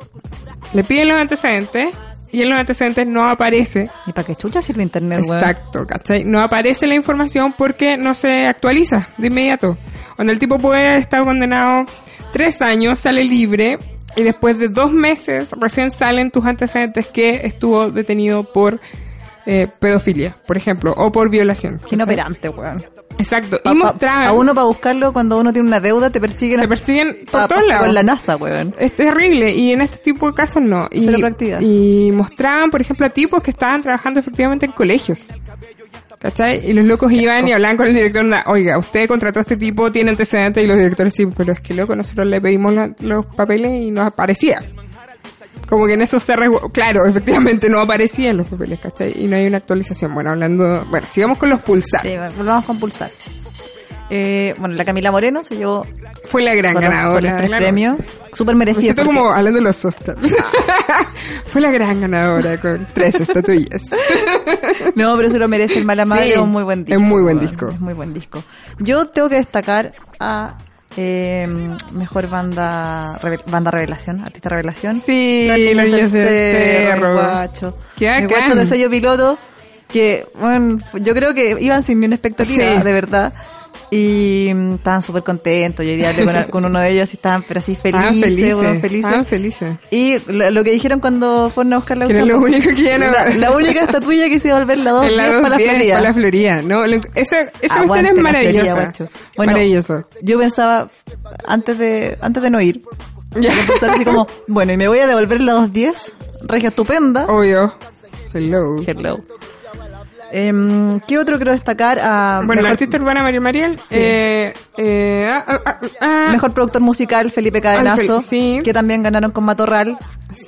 le piden los antecedentes y en los antecedentes no aparece. ¿Y para qué chucha sirve internet? Exacto, ¿cachai? No aparece la información porque no se actualiza de inmediato. Cuando el tipo puede haber estado condenado tres años, sale libre y después de dos meses recién salen tus antecedentes que estuvo detenido por eh, pedofilia, por ejemplo, o por violación. Inoperante, weón. Exacto. Pa- y mostraban... a uno para buscarlo cuando uno tiene una deuda te persiguen Te a- persiguen por pa- todos pa- lados. con la NASA, weón. Es terrible y en este tipo de casos no. Y, y mostraban, por ejemplo, a tipos que estaban trabajando efectivamente en colegios. ¿Cachai? Y los locos iban y hablaban con el director, oiga, usted contrató a este tipo, tiene antecedentes, y los directores sí, pero es que loco, nosotros le pedimos la- los papeles y no aparecía. Como que en eso se Claro, efectivamente no aparecían los papeles, ¿cachai? Y no hay una actualización. Bueno, hablando... Bueno, sigamos con los pulsar. Sí, volvamos con pulsar. Eh, bueno, la Camila Moreno se llevó Fue la gran ganadora. los de tres la premios. noche. Súper Me merecido. siento porque- como hablando de los Oscars. Fue la gran ganadora con tres estatuillas. No, pero se lo merece el Mala Madre, Sí, es un muy buen disco. es muy buen disco. Es muy buen disco. Yo tengo que destacar a eh, mejor banda banda revelación, artista revelación. Sí, Cerro, guacho. Bacán. guacho de sello piloto, que, bueno, yo creo que iban sin ni una expectativa, Sí. de verdad. Y mm, estaban súper contentos. Yo hoy día hablé con, con uno de ellos y estaban pero así felices, Estaban felices. weón, felices. Estaban felices. Y lo, lo que dijeron cuando fueron a buscar la Que lo único que iban a- la, la única estatuilla que se iba a volver la 2 En la para la 210, Florida. para la Florida. No, lo- esa esa cuestión es maravillosa. Guacho. Bueno, Maravilloso. Yo pensaba, antes de antes de no ir, Ya. yo pensaba así como, bueno, y me voy a devolver la 210, regia estupenda. Obvio. Hello. Hello. Em, ¿Qué otro quiero destacar? Ah, Bueno, la artista urbana María Mariel, Sí. eh, eh, Ah, ah. Mejor productor musical, Felipe Cadenazo, sí. que también ganaron con Matorral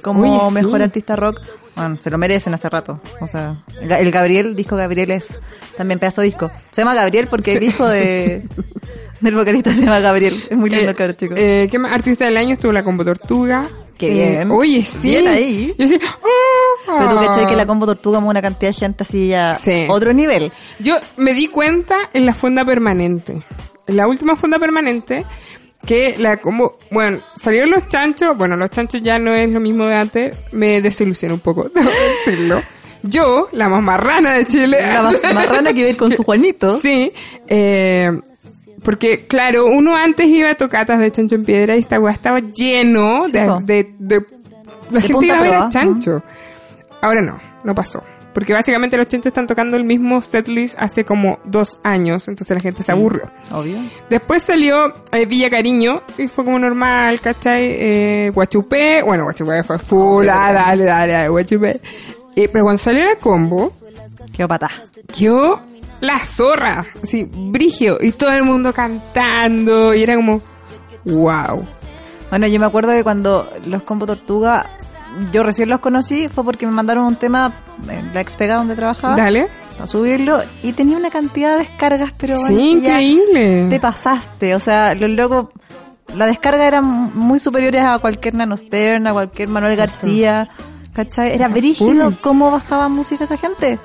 como sí. mejor artista rock. Bueno, se lo merecen hace rato. O sea, el, el Gabriel, disco Gabriel es también pedazo de disco. Se llama Gabriel porque el hijo de del vocalista se llama Gabriel. Es muy lindo, Eh, el cabrón chico. eh, ¿Qué más? Artista del año estuvo la Combo Tortuga. Qué Eh, bien. oye, sí. Bien ahí. Yo sí. ah. Pero tú cachai que la combo tortuga mueve una cantidad de gente así ya Sí. otro nivel. Yo me di cuenta en la fonda permanente. En la última fonda permanente, que la como, bueno, salieron los chanchos, bueno, los chanchos ya no es lo mismo de antes, me desilusionó un poco, debo decirlo. Yo, la más marrana de Chile. La más marrana que a ir con su Juanito. Sí, eh, porque claro, uno antes iba a tocatas de chancho en piedra y esta estaba lleno Sí, de, de, de- la De gente iba a ver a chancho. Ahora no, no pasó. Porque básicamente los chanchos están tocando el mismo setlist hace como dos años, entonces la gente se aburrió. Obvio. Después salió eh, Villa Cariño y fue como normal, ¿cachai? Eh, Guachupé, bueno, Guachupé fue full, ah, dale, dale, dale, Guachupé. Eh, pero cuando salió la combo, Qué patá. quedó la zorra, así, brigio, y todo el mundo cantando, y era como, wow. Bueno, yo me acuerdo que cuando los Combo Tortuga, yo recién los conocí, fue porque me mandaron un tema en la expega donde trabajaba, Dale. a subirlo, y tenía una cantidad de descargas, pero bueno, sí, ya increíble. te pasaste. O sea, los locos, la descarga eran muy superiores a cualquier Nanostern, a cualquier Manuel García, ¿cachai? Era brígido cómo bajaba música esa gente.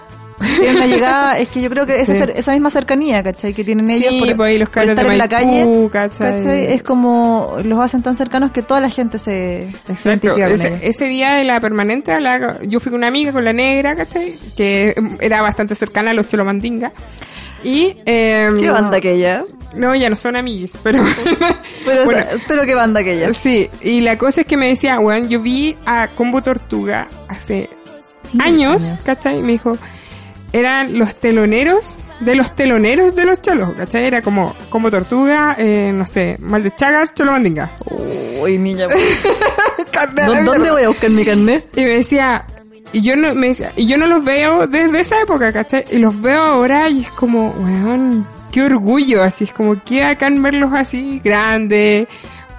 Una llegada, es que yo creo que esa, Sí. esa misma cercanía, ¿cachai? Que tienen Sí, ellos por, pues ahí los por estar de en la Maipú, calle, ¿cachai? Es como, los hacen tan cercanos que toda la gente se, Exacto. Ese, ese día de la permanente, hablaba- yo fui con una amiga, con la negra, ¿cachai? Que era bastante cercana a los Cholomandinga. Y, eh, ¿Qué banda aquella? No, ya no son amiguis, pero... Pero, Bueno, esa- pero qué banda aquella. Sí, y la cosa es que me decía, weón, yo vi a Combo Tortuga hace años, años. ¿cachai? Y me dijo, eran los teloneros de los teloneros de los cholos, ¿cachai? Era como Combo Tortuga, eh, no sé, Mal de Chagas, Cholo Mandinga. Uy, niña. La ¿Dó- ¿Dónde voy a buscar mi carnet? Y me decía, y yo no, me decía, y yo no los veo desde esa época, ¿cachai? Y los veo ahora y es como, weón, qué orgullo, así es como, qué bacán verlos así, grandes,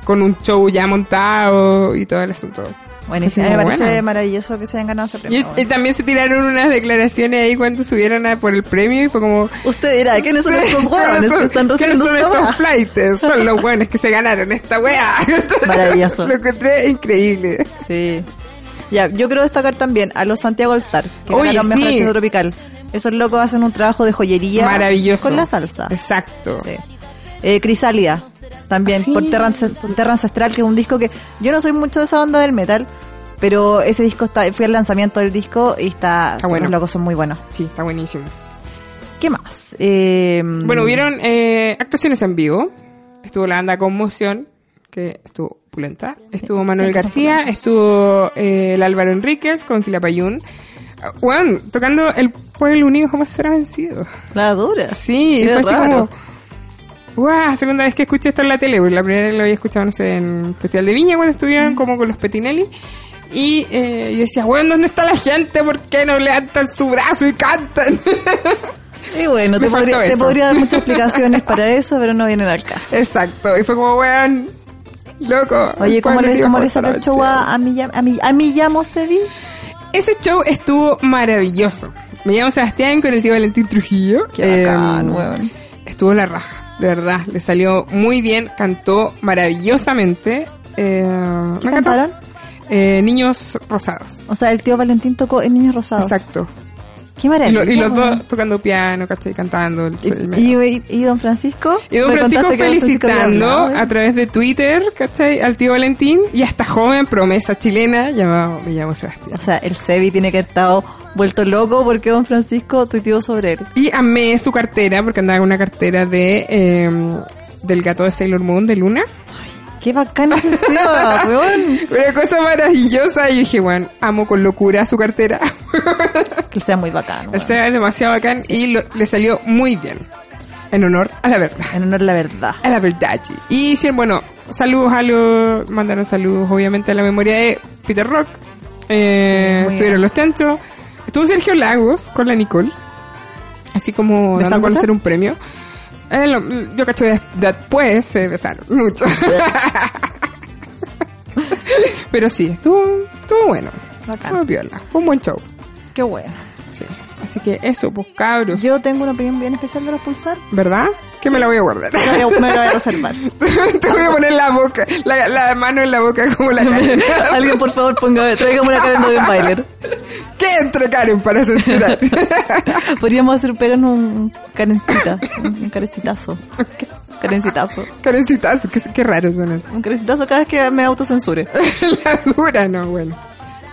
con un show ya montado y todo el asunto. Buenísimo, me parece maravilloso que se hayan ganado ese Y, premio. y también se tiraron unas declaraciones ahí cuando subieron a por el premio y fue como... Usted dirá, ¿quiénes son estos huevones que están ¿Quiénes son estos flights? Son los buenos que se ganaron esta weá. Maravilloso. Lo encontré increíble. Sí. Ya, yo quiero destacar también a los Santiago All Star, que Oye, ganaron mejor sí. tropical. Esos locos hacen un trabajo de joyería Maravilloso. con la salsa. Exacto. Sí. Eh, Crisálida, también, Ah, sí. por, Terra, Ance- por Terra Ancestral, que es un disco que yo no soy mucho de esa onda del metal, pero ese disco está, fui al lanzamiento del disco y está, Está bueno. los locos son muy buenos. Sí, está buenísimo. ¿Qué más? Eh, Bueno, hubieron eh, actuaciones en vivo. Estuvo la banda Conmoción, que estuvo pulenta. Estuvo Manuel García, estuvo eh, el Álvaro Enríquez con Quilapayún. Bueno, tocando el pueblo unido jamás será vencido. La dura. Sí, Qué fue así como... ¡Guau! Segunda vez que escuché esto en la tele, porque la primera vez lo había escuchado, no sé, en Festival de Viña, cuando estuvieron como con los Petinelli. Y eh, yo decía, bueno, ¿dónde está la gente? ¿Por qué no levantan su brazo y cantan? Y bueno, te podría, te podría dar muchas explicaciones para eso, pero no vienen al caso. Exacto, y fue como, weón, loco. Oye, ¿cómo le, cómo le el show a, a, mi, a, mi, a mi llamo Sevi? Ese show estuvo maravilloso. Me llamo Sebastián con el tío Valentín Trujillo. Qué Eh, bacán, weón. Estuvo la raja, de verdad. Le salió muy bien, cantó maravillosamente. Eh, ¿Qué me cantaron? Eh, Niños Rosados. O sea, el tío Valentín tocó en Niños Rosados. Exacto. Qué Y, maravilla. lo- y los dos tocando piano, ¿cachai? Cantando. el- el- ¿Y, y, y don Francisco? Y don Francisco don felicitando a través de Twitter, ¿cachai? Al tío Valentín y a esta joven promesa chilena llamado, me llamo Sebastián. O sea, el Sevi tiene que haber estado vuelto loco porque don Francisco tuiteó sobre él. Y amé su cartera, porque andaba con una cartera de eh, del gato de Sailor Moon, de Luna. Qué bacán ese Seba, weón. Una cosa maravillosa. Y dije, bueno, amo con locura su cartera. Que sea muy bacán. El. Seba es demasiado bacán y lo- le salió muy bien. En honor a la verdad. En honor a la verdad. A la verdad. Y sí, bueno, saludos a los... Mandaron saludos, obviamente, a la memoria de Peter Rock. Eh, estuvieron bien. los chanchos. Estuvo Sergio Lagos con la Nicole. Así como dando a conocer un premio. Eh, lo- yo cacho des- después se besaron mucho. Pero sí, estuvo, estuvo bueno. Bacán. Estuvo piola. Fue un buen show. Qué bueno. Sí. Así que eso, pues cabros. Yo tengo una opinión bien especial de los pulsar. ¿Verdad? Que me la voy a guardar. Me la voy a- me la voy a reservar. Te voy a poner la boca, la, la mano en la boca como la Karen. Alguien, por favor, ponga, tráigame una Karen Dogenbailer. ¿Qué entre Karen para censurar? Podríamos hacer pegarnos un Karencita, un Karencitazo. Karencitazo. Karencitazo, qué, qué raro suena eso. Un Karencitazo cada vez que me autocensure. la dura, no, bueno.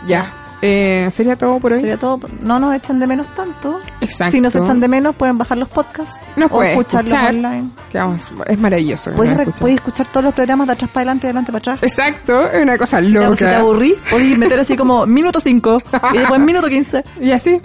Ya. Eh, ¿Sería todo por hoy? Sería todo. No nos echen de menos tanto. Exacto. Si nos echan de menos, pueden bajar los podcasts Nos o escucharlos escuchar. online. Que vamos, es maravilloso. Puedes, Escuchar. escuchar todos los programas de atrás para adelante y de adelante para atrás. Exacto, es una cosa loca. si te aburrí, meter así como minuto 5 y después minuto 15. Y así.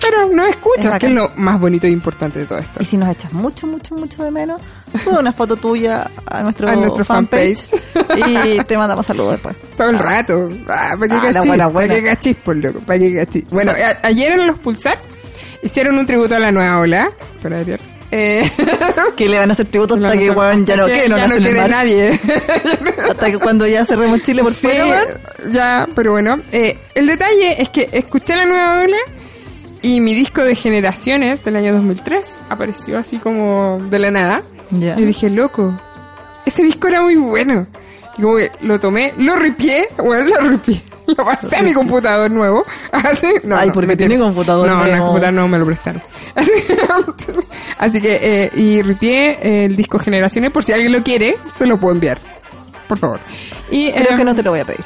Pero no Es escuchas, que es lo más bonito e importante de todo esto. Y si nos echas mucho, mucho, mucho de menos, sube una foto tuya a nuestro, A nuestro fanpage, y te mandamos saludos después. Todo el rato. Ah, para que Ah, cachis, buena, para buena. que cachis, por loco, para que cachis. Bueno, a- ayer en los Pulsar hicieron un tributo a la nueva ola. Por ayer. Eh, Que le van a hacer tributo hasta que weón, ya no que no, ya no nadie. Hasta que cuando ya cerremos Chile por sí, fuera, ya, pero bueno. Eh, el detalle es que escuché la nueva ola y mi disco de generaciones del año 2003 apareció así como de la nada. Ya. Y dije, loco, ese disco era muy bueno. Y como que lo tomé, lo ripié, bueno, lo ripié. Lo pasé a mi computador nuevo. Así, no, Ay, no, porque tiene computador No, no, nuevo. computador no me lo prestaron. Así que, eh, y ripié el disco Generaciones, por si alguien lo quiere, se lo puedo enviar. Por favor. Y, Creo eh, que no te lo voy a pedir.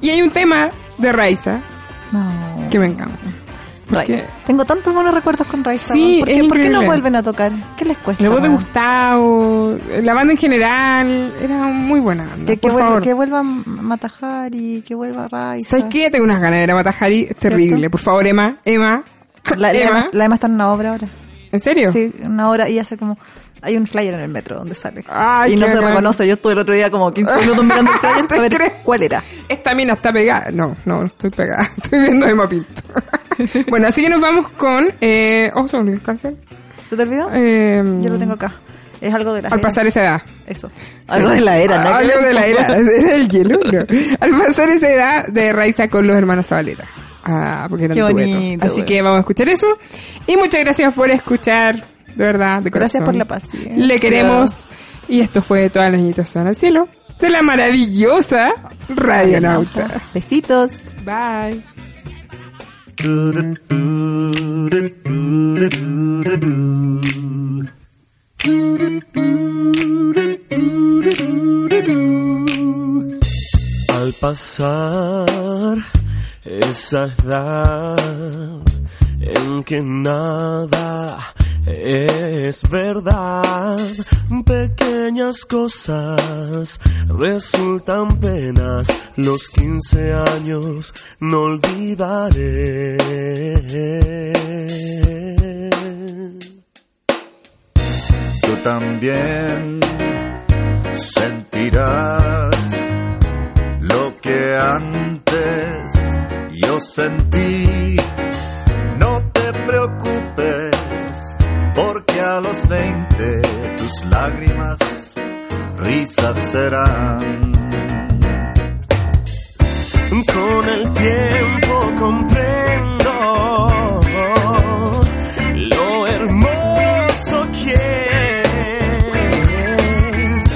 y hay un tema de Raiza No. que me encanta. Porque Ray. Tengo tantos buenos recuerdos con Raiza. Sí. ¿Por, qué, es ¿Por qué no vuelven a tocar? ¿Qué les cuesta? la voz de? Gustavo, la banda en general, era muy buena banda. Que, que, por vuelva, favor. que vuelvan Matajari, que vuelva Raiza. ¿Sabes qué? Tengo unas ganas de ver a Matajari. Es terrible. Por favor, Emma. Emma. La, Emma. La Emma está en una obra ahora. ¿En serio? Sí, una obra y hace como... Hay un flyer en el metro donde sale. Ay, y no se reconoce. Yo estuve el otro día como 15 minutos mirando el flyer ¿Te a ver crees? cuál era. Esta mina está pegada. No, no, no estoy pegada. Estoy viendo a Emma Pinto. bueno, así que nos vamos con... Eh, oh, se olvidó canción. ¿Se te olvidó? Eh, Yo lo tengo acá. Es algo de la Al pasar esa edad. Eso. Algo de la era. que Algo de la era. Era el hielo. no. Al pasar esa edad de Raiza con los hermanos Zabaleta. Ah, porque eran Qué duetos. bonito, Así güey. que vamos a escuchar eso. Y muchas gracias por escuchar. De verdad, de corazón. Gracias por la paciencia. Le queremos. Y esto fue Todas las niñitas están al cielo. De la maravillosa Radionauta. Besitos. Bye. Al pasar esa edad en que nada es verdad, pequeñas cosas resultan penas, los 15 años no olvidaré. tú también sentirás lo que antes yo sentí. A los 20 tus lágrimas risas serán. Con el tiempo comprendo lo hermoso que es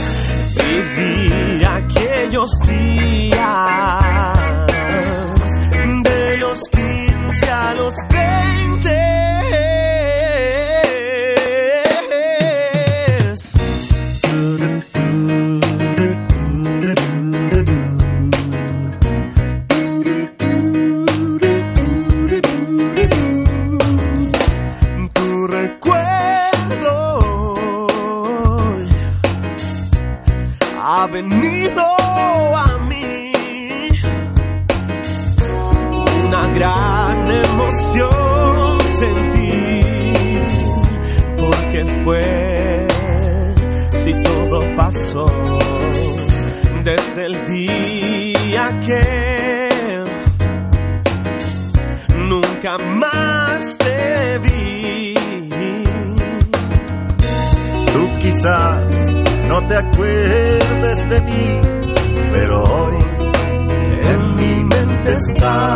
vivir aquellos días pasión sentí, porque fue si todo pasó desde el día que nunca más te vi. Tú quizás no te acuerdes de mí, pero hoy en mi mente está